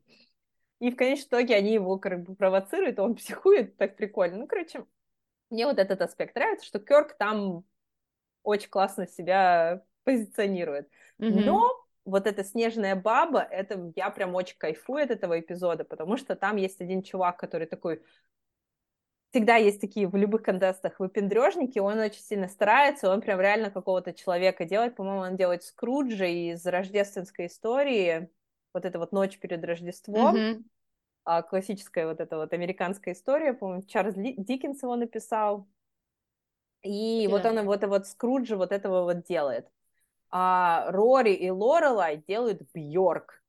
И в конечном итоге они его как бы провоцируют, он психует, так прикольно. Ну, короче, мне вот этот аспект нравится, что Кёрк там очень классно себя позиционирует. Mm-hmm. Но вот эта снежная баба, это я прям очень кайфую от этого эпизода, потому что там есть один чувак, который такой всегда есть такие в любых контестах выпендрежники, он очень сильно старается, он прям реально какого-то человека делает, по-моему, он делает Скруджа из рождественской истории, вот эта вот ночь перед Рождеством, mm-hmm. а, классическая вот эта вот американская история, по-моему, Чарльз Диккенс его написал, и yeah. вот он вот, вот Скруджа вот этого вот делает. А Рори и Лорелай делают Бьорк.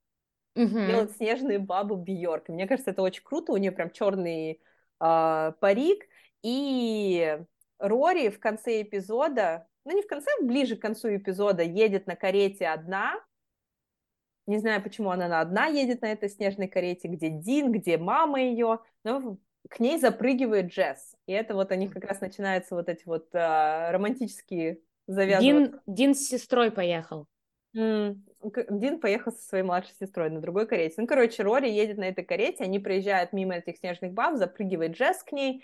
Mm-hmm. Делают снежную бабу Бьорк. Мне кажется, это очень круто. У нее прям черный э, парик. И Рори в конце эпизода, ну не в конце, ближе к концу эпизода, едет на карете одна, не знаю, почему она одна едет на этой снежной карете, где Дин, где мама ее, но к ней запрыгивает Джесс. И это вот они как раз начинаются вот эти вот а, романтические завязывания.
Дин, Дин с сестрой поехал.
Mm. Дин поехал со своей младшей сестрой на другой карете. Ну, короче, Рори едет на этой карете, они проезжают мимо этих снежных баб, запрыгивает Джесс к ней,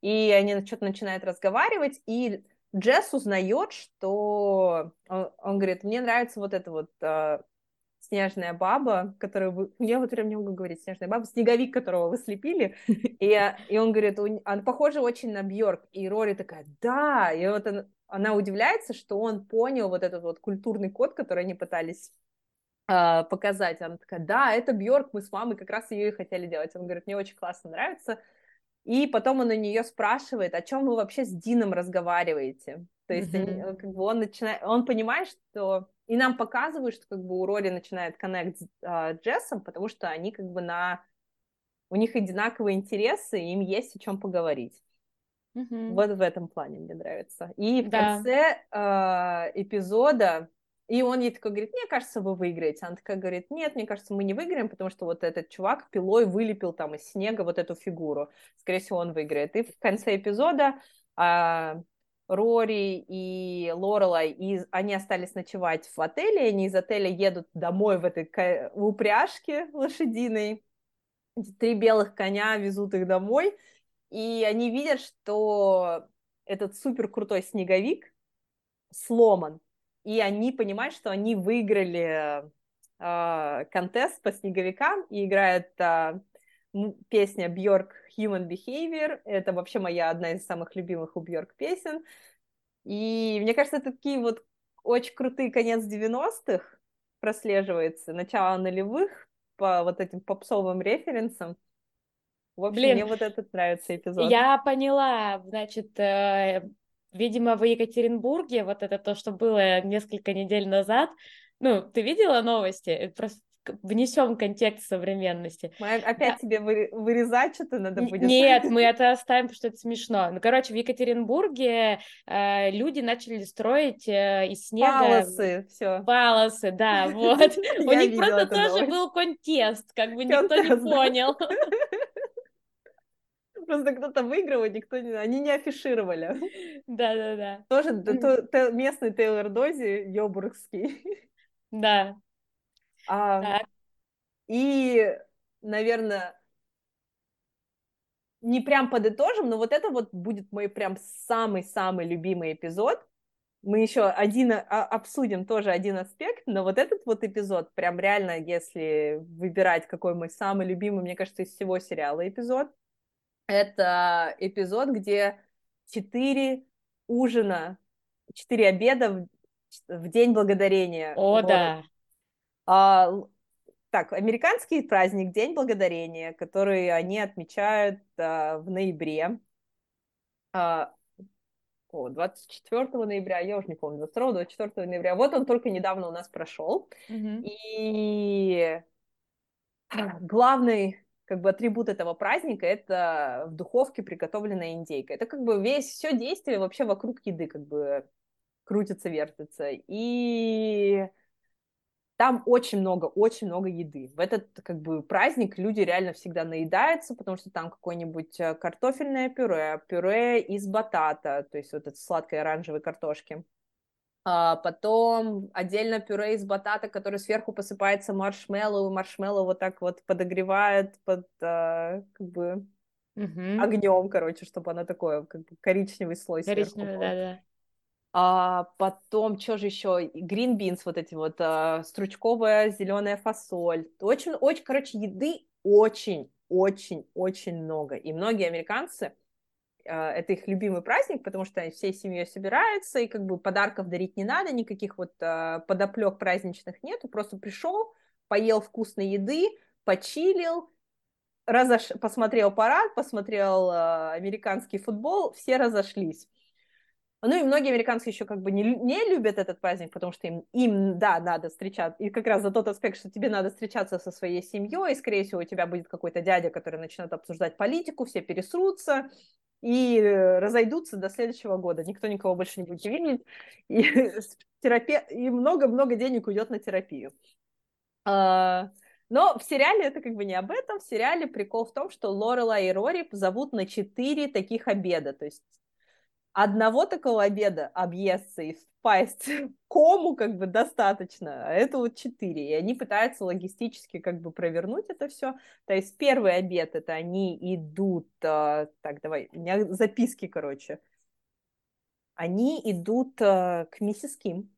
и они что-то начинают разговаривать, и Джесс узнает, что он, он говорит, мне нравится вот это вот а, снежная баба, которую вы... Я вот прям не могу говорить снежная баба, снеговик, которого вы слепили. И, и он говорит, она похожа очень на Бьорк. И Рори такая, да. И вот она, она удивляется, что он понял вот этот вот культурный код, который они пытались э, показать. Она такая, да, это Бьорк, мы с мамой как раз ее и хотели делать. Он говорит, мне очень классно нравится. И потом он у нее спрашивает, о чем вы вообще с Дином разговариваете. То есть mm-hmm. они, как бы он начинает, он понимает, что и нам показывают, что как бы у Рори начинает коннект с э, Джессом, потому что они как бы на... У них одинаковые интересы, и им есть о чем поговорить. Mm-hmm. Вот в этом плане мне нравится. И в да. конце э, эпизода, и он ей такой говорит, мне кажется, вы выиграете. Она такая говорит, нет, мне кажется, мы не выиграем, потому что вот этот чувак пилой вылепил там из снега вот эту фигуру. Скорее всего, он выиграет. И в конце эпизода э, Рори и Лорелай, и они остались ночевать в отеле, они из отеля едут домой в этой упряжке лошадиной, три белых коня везут их домой, и они видят, что этот супер крутой снеговик сломан, и они понимают, что они выиграли э, контест по снеговикам, и играет э, песня Бьорк Human Behavior, это вообще моя одна из самых любимых у Бьорк песен, и мне кажется, это такие вот очень крутые конец 90-х прослеживается, начало нулевых по вот этим попсовым референсам. В общем, Блин, мне вот этот нравится эпизод.
Я поняла, значит, э, видимо, в Екатеринбурге, вот это то, что было несколько недель назад, ну, ты видела новости? Просто внесем контекст современности.
Мы опять да. тебе вырезать что-то надо будет?
Нет, мы это оставим, потому что это смешно. Ну, короче, в Екатеринбурге э, люди начали строить э, из снега...
Палосы, все.
Палосы, да, вот. У них просто тоже был контест, как бы никто не понял.
Просто кто-то выиграл, никто не... Они не афишировали.
Да-да-да.
Тоже местный Тейлор Дози, Йобургский.
Да,
а, и, наверное, не прям подытожим, но вот это вот будет мой прям самый-самый любимый эпизод. Мы еще один а, обсудим тоже один аспект, но вот этот вот эпизод, прям реально, если выбирать, какой мой самый любимый, мне кажется, из всего сериала эпизод, это эпизод, где четыре ужина, четыре обеда в, в День Благодарения.
О, вот. да.
А, так, американский праздник День Благодарения, который они отмечают а, в ноябре. А, о, 24 ноября, я уже не помню, 22-24 ноября. Вот он только недавно у нас прошел.
Mm-hmm.
И главный как бы атрибут этого праздника это в духовке приготовленная индейка. Это как бы весь все действие вообще вокруг еды как бы крутится, вертится. И там очень много, очень много еды. В этот как бы праздник люди реально всегда наедаются, потому что там какое-нибудь э, картофельное пюре, пюре из батата, то есть вот этой сладкой оранжевой картошки. А потом отдельно пюре из батата, который сверху посыпается маршмеллоу, маршмеллоу вот так вот подогревает под а, как бы
угу.
огнем, короче, чтобы она такое как бы коричневый слой
коричневый, сверху. Да, да.
А потом, что же еще? Green beans, вот эти вот, а, стручковая зеленая фасоль. Очень, очень, короче, еды очень, очень, очень много. И многие американцы, а, это их любимый праздник, потому что они всей семьей собираются, и как бы подарков дарить не надо, никаких вот а, подоплек праздничных нету, просто пришел, поел вкусной еды, почилил, разош... посмотрел парад, посмотрел а, американский футбол, все разошлись. Ну и многие американцы еще как бы не, не любят этот праздник, потому что им, им, да, надо встречаться, и как раз за тот аспект, что тебе надо встречаться со своей семьей, и, скорее всего, у тебя будет какой-то дядя, который начнет обсуждать политику, все пересрутся и разойдутся до следующего года. Никто никого больше не будет видеть, и, терапия, и много-много денег уйдет на терапию. А, но в сериале это как бы не об этом. В сериале прикол в том, что Лорела и Рори зовут на четыре таких обеда. То есть одного такого обеда объесться и впасть в кому как бы достаточно, а это вот четыре, и они пытаются логистически как бы провернуть это все. То есть первый обед это они идут, а, так давай, у меня записки, короче, они идут а, к миссис Ким.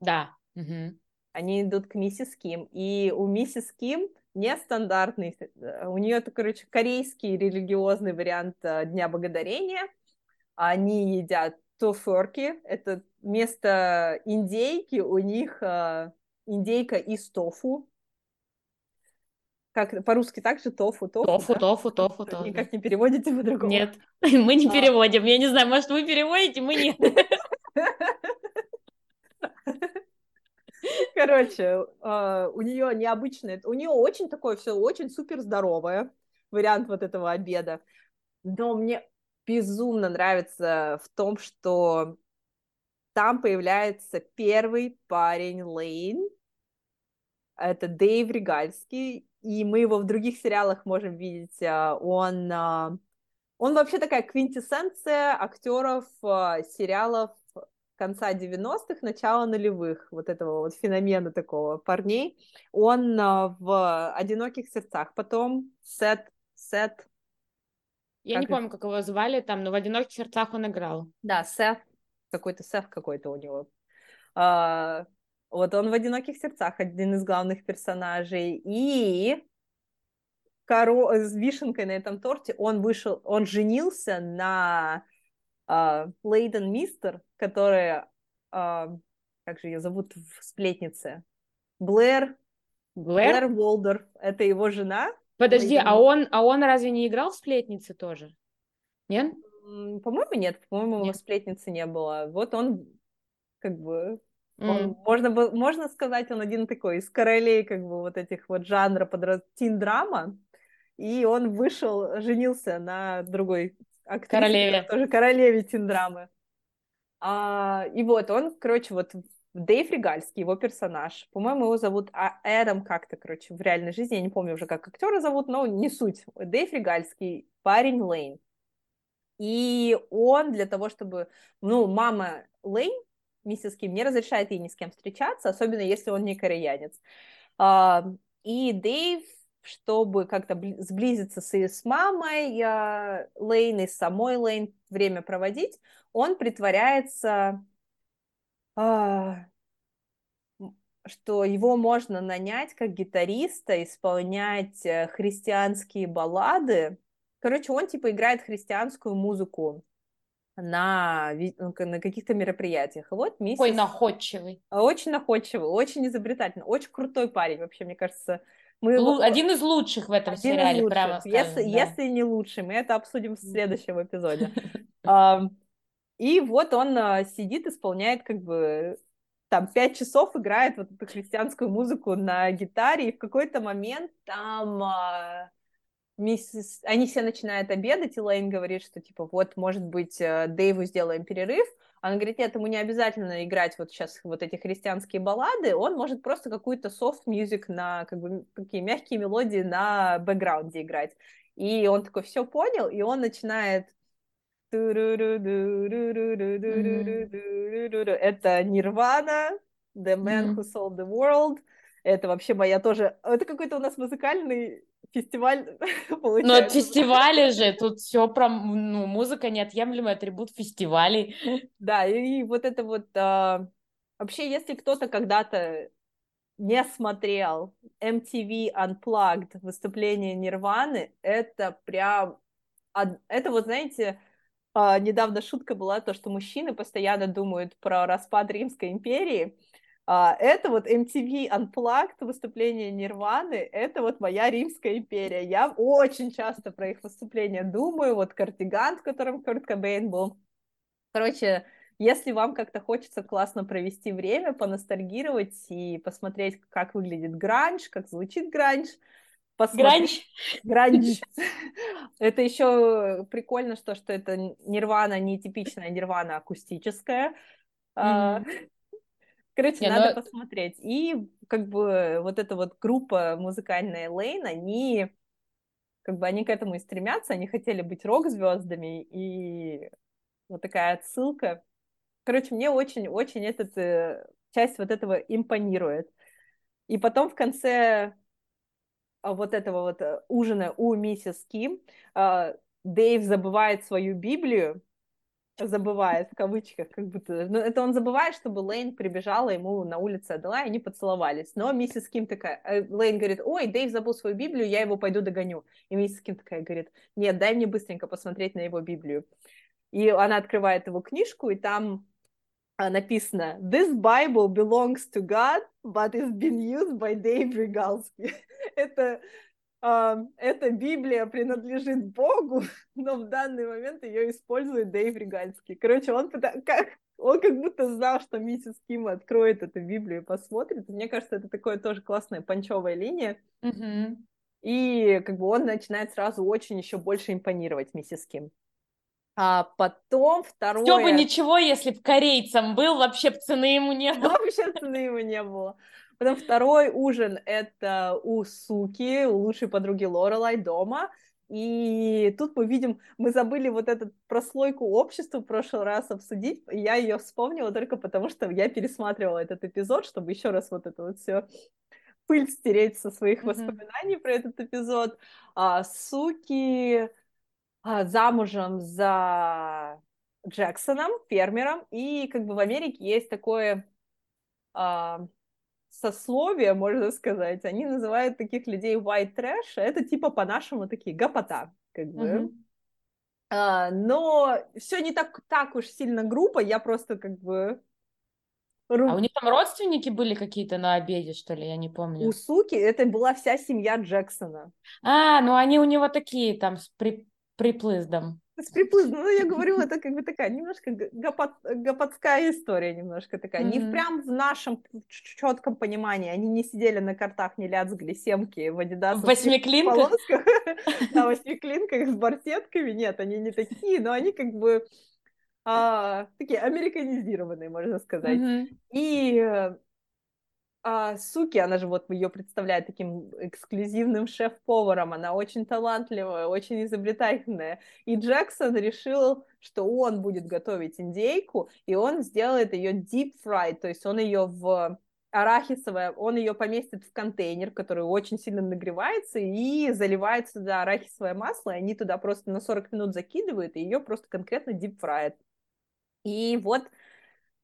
Да. Угу.
Они идут к миссис Ким, и у миссис Ким нестандартный, э, у нее это, короче, корейский религиозный вариант Дня Благодарения – они едят тоферки, это вместо индейки у них а, индейка из тофу. Как по-русски также тофу, тофу,
тофу, да? тофу, тофу, тофу.
Никак не переводите по-другому?
Нет, мы не а. переводим. Я не знаю, может, вы переводите, мы нет.
Короче, а, у нее необычное, у нее очень такое все, очень супер здоровое вариант вот этого обеда. Но мне безумно нравится в том, что там появляется первый парень Лейн, это Дэйв Регальский, и мы его в других сериалах можем видеть. А, он, а, он вообще такая квинтэссенция актеров а, сериалов конца 90-х, начала нулевых, вот этого вот феномена такого парней. Он в «Одиноких сердцах», потом Сет, Сет...
Я не помню, как его звали там, но в «Одиноких сердцах» он играл.
Да, Сет, какой-то Сет какой-то у него. А, вот он в «Одиноких сердцах» один из главных персонажей. И коро... с вишенкой на этом торте он вышел, он женился на uh, Лейден Мистер, которая, uh, как же ее зовут в сплетнице? Блэр. Блэр? Блэр Волдорф. Это его жена.
Подожди, а он, а он разве не играл в сплетнице тоже? Нет?
По-моему, нет. По-моему, нет. сплетницы не было. Вот он как бы он, можно, можно сказать, он один такой из королей как бы вот этих вот жанра под тин-драма, и он вышел, женился на другой актрисе, королеве. тоже королеве тин-драмы. А, и вот он, короче, вот Дэйв Регальский, его персонаж. По-моему, его зовут а, Эдам как-то, короче, в реальной жизни. Я не помню уже, как актера зовут, но не суть. Дэйв Регальский, парень Лейн. И он для того, чтобы... Ну, мама Лейн миссис Ким не разрешает ей ни с кем встречаться, особенно если он не кореянец. А, и Дэйв, чтобы как-то сблизиться с, с мамой а, Лейн и с самой Лейн время проводить, он притворяется, что его можно нанять как гитариста, исполнять э, христианские баллады. Короче, он типа играет христианскую музыку на, ну, на каких-то мероприятиях. И вот
миссис... Ой, находчивый.
Очень находчивый, очень изобретательный, очень крутой парень, вообще, мне кажется.
Мы Лу... Один из лучших в этом Один сериале, прямо
скажем, если, да. если не лучший, мы это обсудим в следующем эпизоде. И вот он а, сидит, исполняет как бы там пять часов играет вот эту христианскую музыку на гитаре, и в какой-то момент там а, миссис... Они все начинают обедать, и Лейн говорит, что, типа, вот, может быть, э, Дэйву сделаем перерыв. Она говорит, нет, ему не обязательно играть вот сейчас вот эти христианские баллады, он может просто какую-то music на, как бы, какие мягкие мелодии на бэкграунде играть. И он такой все понял, и он начинает это Нирвана, The Man Who Sold the World. Это вообще моя тоже... Это какой-то у нас музыкальный фестиваль
получается. Но от фестиваля же, тут все про, ну, музыка неотъемлемый атрибут фестивалей.
Да, и, и вот это вот, а, вообще, если кто-то когда-то не смотрел MTV Unplugged выступление Нирваны, это прям, это вот, знаете, а, недавно шутка была то, что мужчины постоянно думают про распад Римской империи, а, это вот MTV Unplugged, выступление Нирваны, это вот моя Римская империя. Я очень часто про их выступления думаю, вот Картиган, в котором Курт Кобейн был. Короче, если вам как-то хочется классно провести время, поностальгировать и посмотреть, как выглядит гранж, как звучит гранж,
посмотреть...
Гранж. Гранж. Это еще прикольно, что, что это нирвана не типичная нирвана акустическая. Mm-hmm. Короче, Не, надо но... посмотреть. И как бы вот эта вот группа музыкальная Лейн, они как бы они к этому и стремятся, они хотели быть рок-звездами, и вот такая отсылка. Короче, мне очень-очень этот, э, часть вот этого импонирует. И потом в конце вот этого вот э, ужина у миссис Ким а, Дэйв забывает свою Библию, забывает, в кавычках, как будто... Ну, это он забывает, чтобы Лейн прибежала ему на улице отдала, и они поцеловались. Но миссис Ким такая... Э, Лейн говорит, ой, Дэйв забыл свою Библию, я его пойду догоню. И миссис Ким такая говорит, нет, дай мне быстренько посмотреть на его Библию. И она открывает его книжку, и там а, написано «This Bible belongs to God, but is being used by Dave Regalski». это эта Библия принадлежит Богу, но в данный момент ее использует Дэйв Регальский. Короче, он, как, он как будто знал, что миссис Ким откроет эту Библию и посмотрит. Мне кажется, это такое тоже классная панчевая линия.
Mm-hmm.
И как бы он начинает сразу очень еще больше импонировать миссис Ким. А потом второе...
Все бы ничего, если бы корейцем был, вообще цены ему не было.
Вообще цены ему не было. Потом второй ужин — это у Суки, у лучшей подруги Лорелай дома. И тут мы видим, мы забыли вот эту прослойку общества в прошлый раз обсудить. Я ее вспомнила только потому, что я пересматривала этот эпизод, чтобы еще раз вот это вот все пыль стереть со своих mm-hmm. воспоминаний про этот эпизод. А, суки замужем за Джексоном, фермером, и как бы в Америке есть такое а, сословие, можно сказать, они называют таких людей white trash, а это типа по-нашему такие гопота, как бы. Mm-hmm. А, но все не так, так уж сильно грубо, я просто как бы
а у них там родственники были какие-то на обеде, что ли, я не помню.
У суки это была вся семья Джексона.
А, ну они у него такие там при... приплыздом.
С приплыздом, ну я говорю, это как бы такая немножко гопот... гопотская история немножко такая. Mm-hmm. Не прям в нашем четком понимании. Они не сидели на картах, не лязгали семки в адидасах.
В восьмиклинках?
На восьмиклинках с барсетками. Нет, они не такие, но они как бы а, такие американизированные, можно сказать. И а, Суки, она же вот ее представляет таким эксклюзивным шеф-поваром, она очень талантливая, очень изобретательная. И Джексон решил, что он будет готовить индейку, и он сделает ее deep fried, то есть он ее в арахисовая, он ее поместит в контейнер, который очень сильно нагревается и заливается туда арахисовое масло, и они туда просто на 40 минут закидывают, и ее просто конкретно deep fried. И вот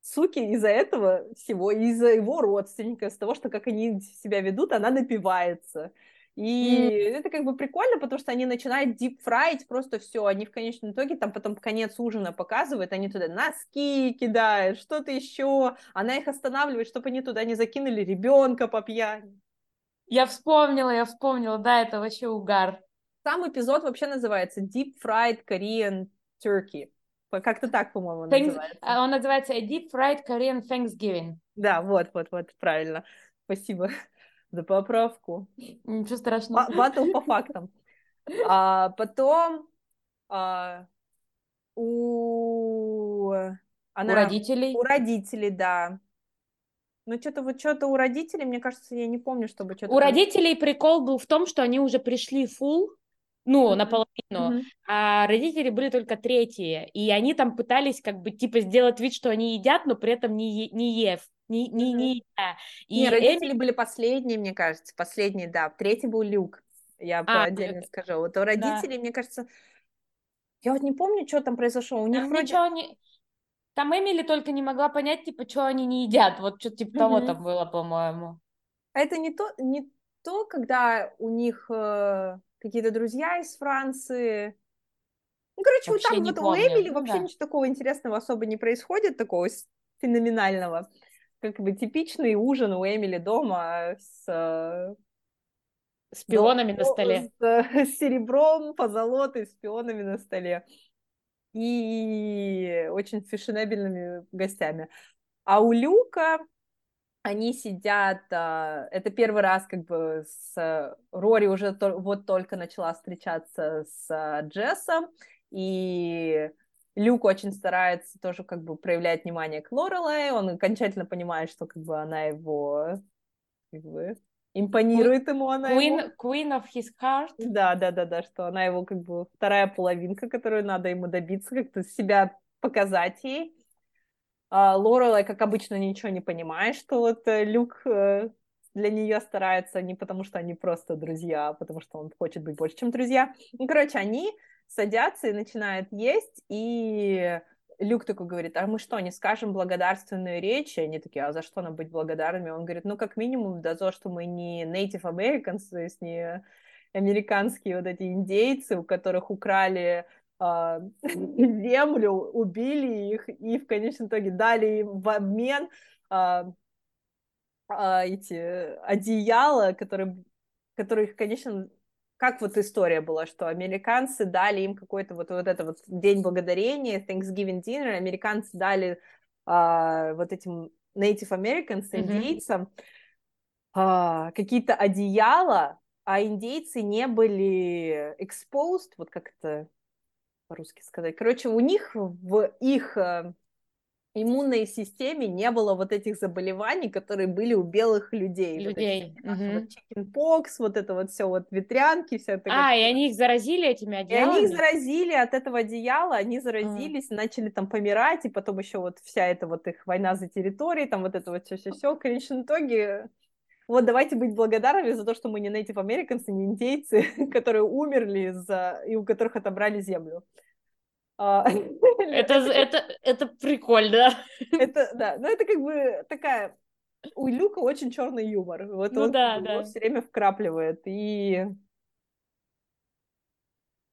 суки из-за этого всего, из-за его родственников, из-за того, что как они себя ведут, она напивается. И mm. это как бы прикольно, потому что они начинают дипфрайить просто все. Они в конечном итоге там потом конец ужина показывают, они туда носки кидают, что-то еще. Она их останавливает, чтобы они туда не закинули ребенка по пьяни.
Я вспомнила, я вспомнила, да, это вообще угар.
Сам эпизод вообще называется Deep Fried Korean Turkey. Как-то так, по-моему, Thanks... называется.
А, он называется A Deep Fried Korean Thanksgiving.
Да, вот, вот, вот, правильно. Спасибо за поправку.
Ничего страшного.
Батл по фактам. А, потом а, у...
Она... У родителей?
У родителей, да. Ну, что-то вот что-то у родителей, мне кажется, я не помню, чтобы что-то...
У родителей прикол был в том, что они уже пришли фул, ну, mm-hmm. наполовину, mm-hmm. а родители были только третьи, и они там пытались как бы типа сделать вид, что они едят, но при этом не, не ев, не, не, не
едя. И не, родители Эми... были последние, мне кажется, последние, да, третий был Люк, я а, отдельно это... скажу. Вот у родителей, да. мне кажется, я вот не помню, что там произошло, у них
там
вроде...
Ничего не... Там Эмили только не могла понять, типа, что они не едят, вот что-то типа mm-hmm. того там было, по-моему.
А это не то, не то, когда у них... Э какие-то друзья из Франции. Ну, короче, вообще вот там вот помню. у Эмили вообще да. ничего такого интересного особо не происходит, такого феноменального. Как бы типичный ужин у Эмили дома с... Э,
с пионами на столе.
С, с серебром, позолотой, с пионами на столе. И очень фешенебельными гостями. А у Люка они сидят, а, это первый раз как бы с Рори уже вот только начала встречаться с а, Джессом, и Люк очень старается тоже как бы проявлять внимание к Лорелей, он окончательно понимает, что как бы она его как бы импонирует ему она
Queen,
его.
Queen of his heart.
Да, да, да, да, что она его как бы вторая половинка, которую надо ему добиться, как-то себя показать ей. А, Лорелай, как обычно, ничего не понимает, что вот э, Люк э, для нее старается не потому, что они просто друзья, а потому что он хочет быть больше, чем друзья. Ну, короче, они садятся и начинают есть, и Люк такой говорит, а мы что, не скажем благодарственную речь? И они такие, а за что нам быть благодарными? Он говорит, ну, как минимум, за то, что мы не Native Americans, то есть не американские вот эти индейцы, у которых украли землю, убили их и в конечном итоге дали им в обмен а, а, эти одеяла, которые, которые, конечно, как вот история была, что американцы дали им какой-то вот, вот это вот День Благодарения, Thanksgiving Dinner, американцы дали а, вот этим Native Americans, индейцам, mm-hmm. а, какие-то одеяла, а индейцы не были exposed, вот как это по-русски сказать. Короче, у них в их э, иммунной системе не было вот этих заболеваний, которые были у белых людей.
Людей.
Вот, эти, вот chickenpox, вот это вот все, вот ветрянки, вся это.
А, и они их заразили этими одеялами?
И они их заразили от этого одеяла, они заразились, а. начали там помирать, и потом еще вот вся эта вот их война за территории, там вот это вот все-все-все. В конечном итоге вот давайте быть благодарными за то, что мы не Native Americans, не индейцы, которые умерли за... и у которых отобрали землю.
А, это, это, это прикольно.
Это, да, но это как бы такая... У Люка очень черный юмор. Вот ну, он да, да. все время вкрапливает. И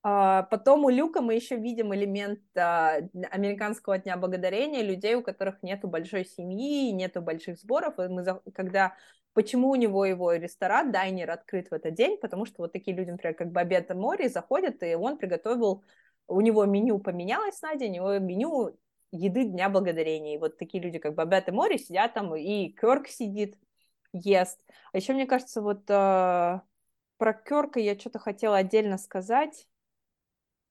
а, потом у Люка мы еще видим элемент а, американского дня благодарения людей, у которых нету большой семьи, нету больших сборов. И мы, когда Почему у него его ресторан, дайнер открыт в этот день? Потому что вот такие люди, например, как Бабет Мори, заходят, и он приготовил у него меню поменялось на день, у него меню еды Дня Благодарения. И вот такие люди, как Бабет и Мори, сидят там, и Кёрк сидит, ест. А еще, мне кажется, вот э, про Кёрка я что-то хотела отдельно сказать.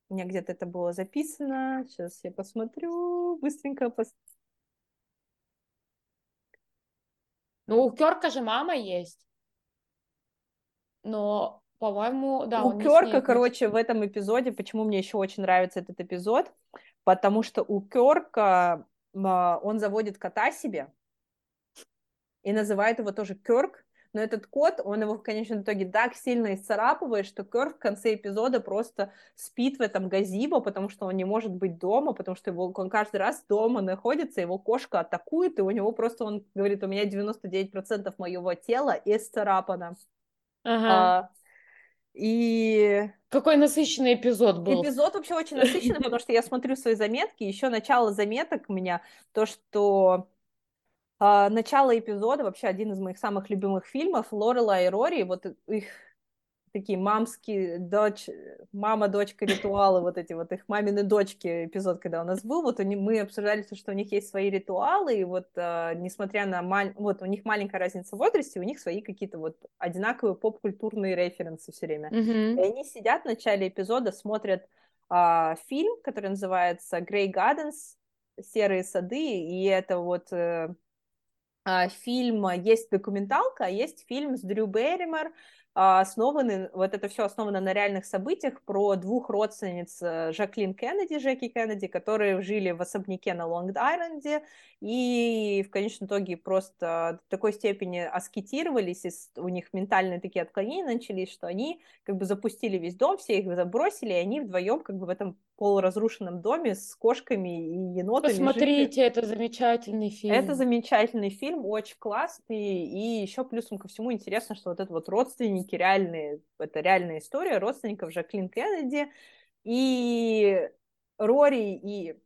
У меня где-то это было записано. Сейчас я посмотрю, быстренько. Пос...
Ну, у Кёрка же мама есть. Но по-моему, да.
У Керка, короче, в этом эпизоде, почему мне еще очень нравится этот эпизод, потому что у Керка он заводит кота себе и называет его тоже Керк, но этот кот, он его в конечном итоге так сильно исцарапывает, что Керк в конце эпизода просто спит в этом газибо, потому что он не может быть дома, потому что его, он каждый раз дома находится, его кошка атакует, и у него просто, он говорит, у меня 99% моего тела исцарапано. Ага. А, и...
Какой насыщенный эпизод был.
Эпизод вообще очень насыщенный, потому что я смотрю свои заметки, еще начало заметок у меня, то, что начало эпизода, вообще один из моих самых любимых фильмов, Лорела и Рори, вот их такие мамские, дочь, мама-дочка ритуалы, вот эти вот их мамины дочки эпизод, когда у нас был, вот они, мы обсуждали, что у них есть свои ритуалы, и вот э, несмотря на, маль... вот у них маленькая разница в возрасте, у них свои какие-то вот одинаковые поп-культурные референсы все время. Mm-hmm. И они сидят в начале эпизода, смотрят э, фильм, который называется Grey Gardens, Серые сады, и это вот э, фильм, есть документалка, а есть фильм с Дрю Берримор, а, основаны, вот это все основано на реальных событиях про двух родственниц э, Жаклин Кеннеди, Жеки Кеннеди, которые жили в особняке на Лонг-Айленде и в конечном итоге просто в такой степени аскетировались, и у них ментальные такие отклонения начались, что они как бы запустили весь дом, все их забросили, и они вдвоем как бы в этом полуразрушенном доме с кошками и енотами.
Посмотрите, жили. это замечательный фильм.
Это замечательный фильм, очень классный, и еще плюсом ко всему интересно, что вот это вот родственники реальные, это реальная история родственников Жаклин Кеннеди, и Рори и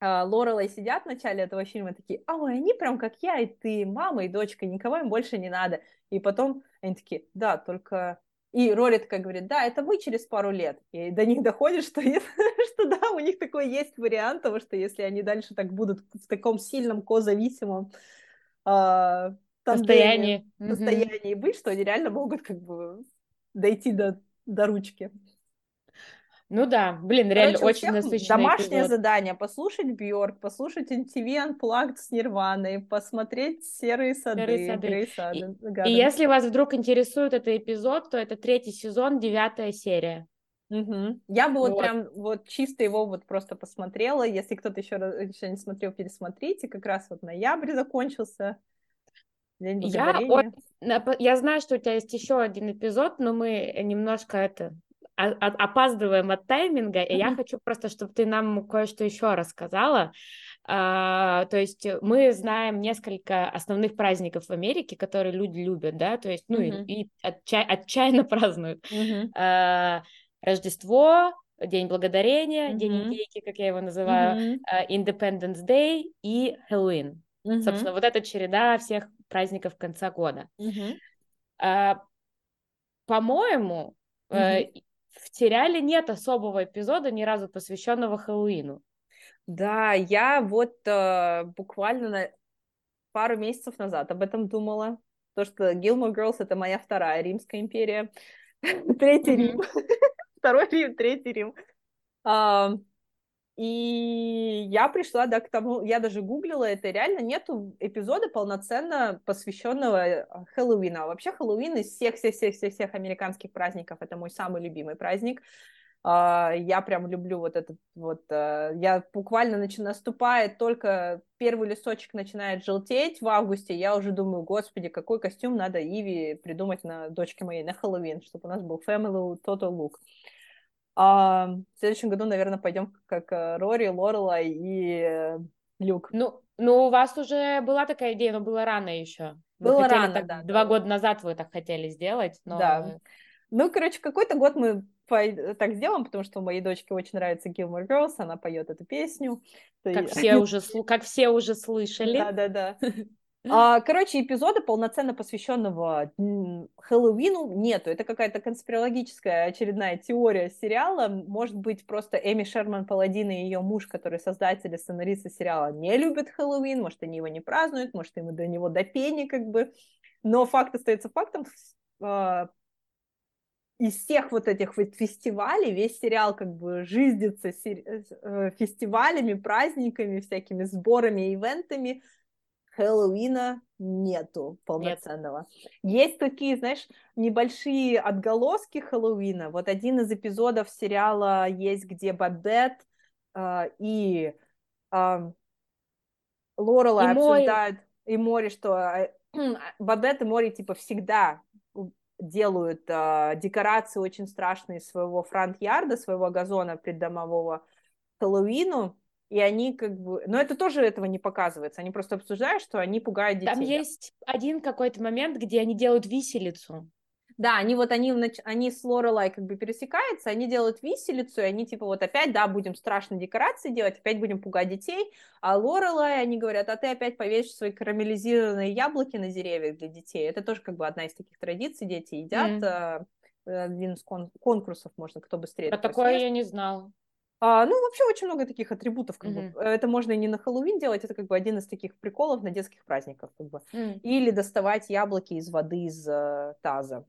Лорелой сидят в начале этого фильма такие, а ой, они прям как я и ты, мама и дочка, никого им больше не надо. И потом они такие, да, только и Рори такая говорит, да, это мы через пару лет. И до них доходит, что, что да, у них такой есть вариант того, что если они дальше так будут в таком сильном козависимом э, состоянии, состоянии быть, что они реально могут как бы дойти до, до ручки.
Ну да, блин, реально Короче, очень насыщенный
Домашнее эпизод. задание, послушать Бьорк, послушать MTV Unplugged с Нирваной, посмотреть «Серые сады», Серые сады.
и, и если вас вдруг интересует этот эпизод, то это третий сезон, девятая серия.
Угу. Я бы вот. вот прям вот чисто его вот просто посмотрела. Если кто-то еще, еще не смотрел, пересмотрите. Как раз вот ноябрь закончился.
День я, я знаю, что у тебя есть еще один эпизод, но мы немножко это опаздываем от тайминга, и я хочу просто, чтобы ты нам кое-что еще рассказала. А, то есть мы знаем несколько основных праздников в Америке, которые люди любят, да, то есть, ну, mm-hmm. и, и отча- отчаянно празднуют. Mm-hmm. А, Рождество, День Благодарения, mm-hmm. День Индейки, как я его называю, mm-hmm. Independence Day и Хэллоуин. Mm-hmm. Собственно, вот эта череда всех праздников конца года. Mm-hmm. А, по-моему, mm-hmm в сериале нет особого эпизода, ни разу посвященного Хэллоуину.
Да, я вот э, буквально на пару месяцев назад об этом думала. То, что Gilmore Girls — это моя вторая Римская империя. Третий Рим. Второй Рим, третий Рим. И я пришла, да, к тому, я даже гуглила это, реально нету эпизода полноценно посвященного э, Хэллоуину. А вообще Хэллоуин из всех-всех-всех-всех американских праздников, это мой самый любимый праздник. Uh, я прям люблю вот этот вот, uh, я буквально начи- наступает только первый листочек начинает желтеть в августе, я уже думаю, господи, какой костюм надо Иви придумать на дочке моей на Хэллоуин, чтобы у нас был family total look. А в следующем году, наверное, пойдем как э, Рори, Лорела и э, Люк.
Ну, ну, у вас уже была такая идея, но было рано еще.
Вы было рано, так,
да. Два да. года назад вы так хотели сделать, но...
Да. Ну, короче, какой-то год мы так сделаем, потому что моей дочке очень нравится Gilmore Girls, она поет эту песню.
Как все уже, как все уже слышали.
Да-да-да. А, короче, эпизода полноценно посвященного Хэллоуину нету. Это какая-то конспирологическая очередная теория сериала. Может быть, просто Эми Шерман Паладин и ее муж, который создатель и сценарист сериала, не любят Хэллоуин. Может, они его не празднуют, может, им до него до пени как бы. Но факт остается фактом. А, из всех вот этих вот фестивалей весь сериал как бы жизнится э, фестивалями, праздниками, всякими сборами, ивентами, Хэллоуина нету полноценного. Нет. Есть такие, знаешь, небольшие отголоски Хэллоуина. Вот один из эпизодов сериала есть, где Бабет э, и э, Лорела обсуждают, и Мори, что э, Бабет и Мори типа всегда делают э, декорации очень страшные своего фронт-ярда, своего газона преддомового Хэллоуину, и они как бы... Но это тоже этого не показывается. Они просто обсуждают, что они пугают детей.
Там есть один какой-то момент, где они делают виселицу.
Да, они вот, они, они с Лорелай как бы пересекаются, они делают виселицу, и они типа вот опять, да, будем страшные декорации делать, опять будем пугать детей, а Лорелай, они говорят, а ты опять повесишь свои карамелизированные яблоки на деревьях для детей. Это тоже как бы одна из таких традиций, дети едят, mm. один из кон- конкурсов, можно, кто быстрее.
А такое съест. я не знал.
А, ну, вообще очень много таких атрибутов, как mm-hmm. бы. Это можно и не на Хэллоуин делать, это как бы один из таких приколов на детских праздниках, как бы. Mm-hmm. Или доставать яблоки из воды из э, таза.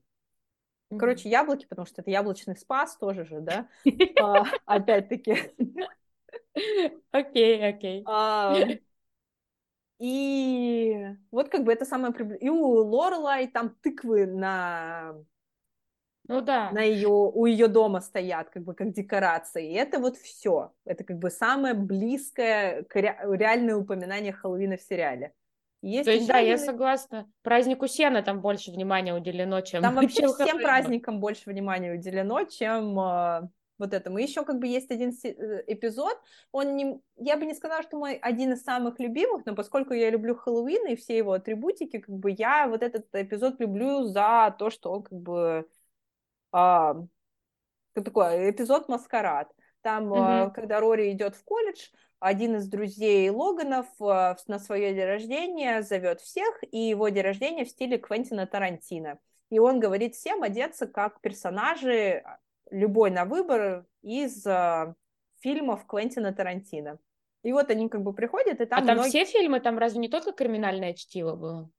Mm-hmm. Короче, яблоки, потому что это яблочный спас тоже же, да? А, опять-таки.
Окей, окей.
И вот как бы это самое... И у Лорелай там тыквы на
ну да.
На ее, у ее дома стоят, как бы как декорации. И это вот все. Это как бы самое близкое к ре, реальное упоминание Хэллоуина в сериале.
Есть То есть, да, я согласна. Празднику Сена там больше внимания уделено, чем...
Там вообще чем всем праздникам больше внимания уделено, чем э, вот этому. И еще как бы есть один э, эпизод, он не... Я бы не сказала, что мой один из самых любимых, но поскольку я люблю Хэллоуин и все его атрибутики, как бы я вот этот эпизод люблю за то, что он как бы а, такой эпизод «Маскарад». Там, mm-hmm. когда Рори идет в колледж, один из друзей Логанов а, на свое день рождения зовет всех, и его день рождения в стиле Квентина Тарантино. И он говорит всем одеться как персонажи, любой на выбор, из uh, фильмов Квентина Тарантино. И вот они как бы приходят, и там...
А там многие... все фильмы, там разве не только «Криминальное чтиво» было?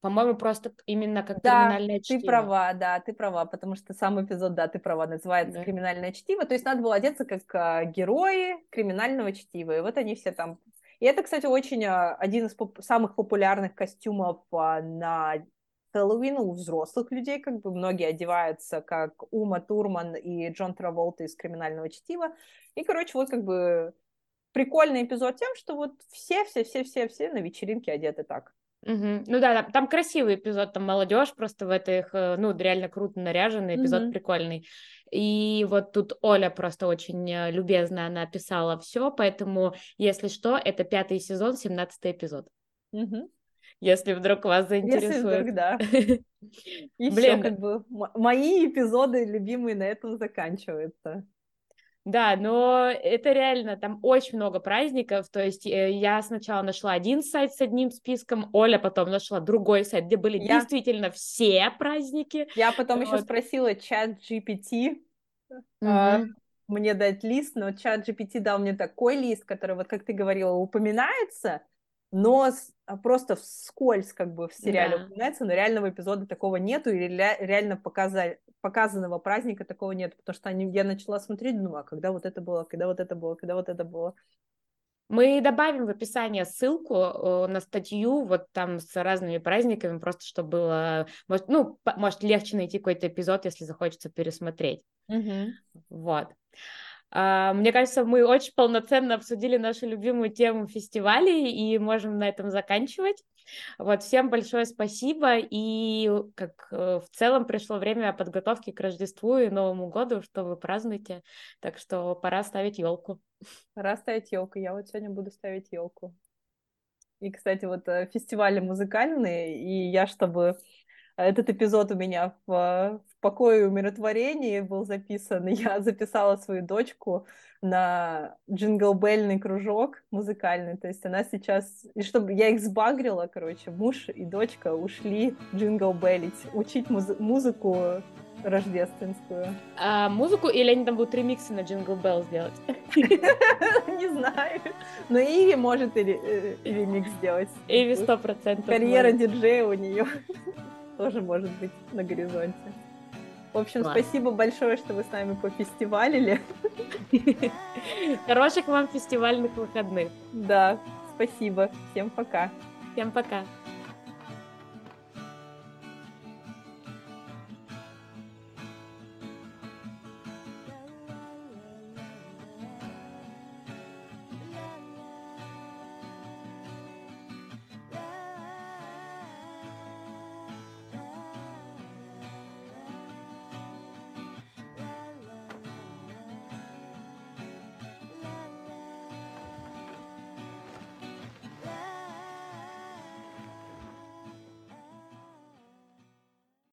По-моему, просто именно как
да,
криминальное чтиво.
ты права, да, ты права, потому что сам эпизод, да, ты права, называется да. криминальное чтиво. То есть надо было одеться как а, герои криминального чтива. И вот они все там. И это, кстати, очень а, один из поп- самых популярных костюмов а, на Хэллоуин у взрослых людей, как бы многие одеваются как Ума Турман и Джон Траволта из криминального чтива. И, короче, вот как бы прикольный эпизод тем, что вот все-все-все-все-все на вечеринке одеты так.
Угу. Ну да, там, там красивый эпизод, там молодежь просто в этих, э, ну, реально круто наряженный, эпизод угу. прикольный. И вот тут Оля просто очень э, любезно она описала все, поэтому, если что, это пятый сезон, семнадцатый эпизод.
Угу.
Если вдруг вас заинтересует. Если вдруг,
да. Блин. как бы мои эпизоды любимые на этом заканчиваются.
Да, но это реально, там очень много праздников, то есть э, я сначала нашла один сайт с одним списком, Оля потом нашла другой сайт, где были я... действительно все праздники.
Я потом вот. еще спросила чат GPT, а, мне дать лист, но чат GPT дал мне такой лист, который, вот как ты говорила, упоминается, но а, просто вскользь как бы в сериале да. упоминается, но реального эпизода такого нету, и реально показали, показанного праздника такого нет, потому что они, я начала смотреть, думаю, а когда вот это было, когда вот это было, когда вот это было.
Мы добавим в описание ссылку э, на статью, вот там с разными праздниками, просто чтобы было, может, ну, может, легче найти какой-то эпизод, если захочется пересмотреть.
Угу.
Вот. А, мне кажется, мы очень полноценно обсудили нашу любимую тему фестивалей и можем на этом заканчивать. Вот, всем большое спасибо, и как э, в целом пришло время подготовки к Рождеству и Новому году, что вы празднуете, так что пора ставить елку.
Пора ставить елку, я вот сегодня буду ставить елку. И, кстати, вот э, фестивали музыкальные, и я, чтобы этот эпизод у меня в покое и умиротворении был записан. Я записала свою дочку на джинглбельный кружок музыкальный. То есть она сейчас... И чтобы я их сбагрила, короче, муж и дочка ушли джинглбелить, учить муз... музыку рождественскую.
А музыку или они там будут ремиксы на Jingle Bells сделать?
Не знаю. Но Иви может и э, ремикс сделать.
Иви сто процентов.
Карьера диджея у нее тоже может быть на горизонте. В общем, Класс. спасибо большое, что вы с нами пофестивалили.
Хороших вам фестивальных выходных.
Да, спасибо. Всем пока.
Всем пока.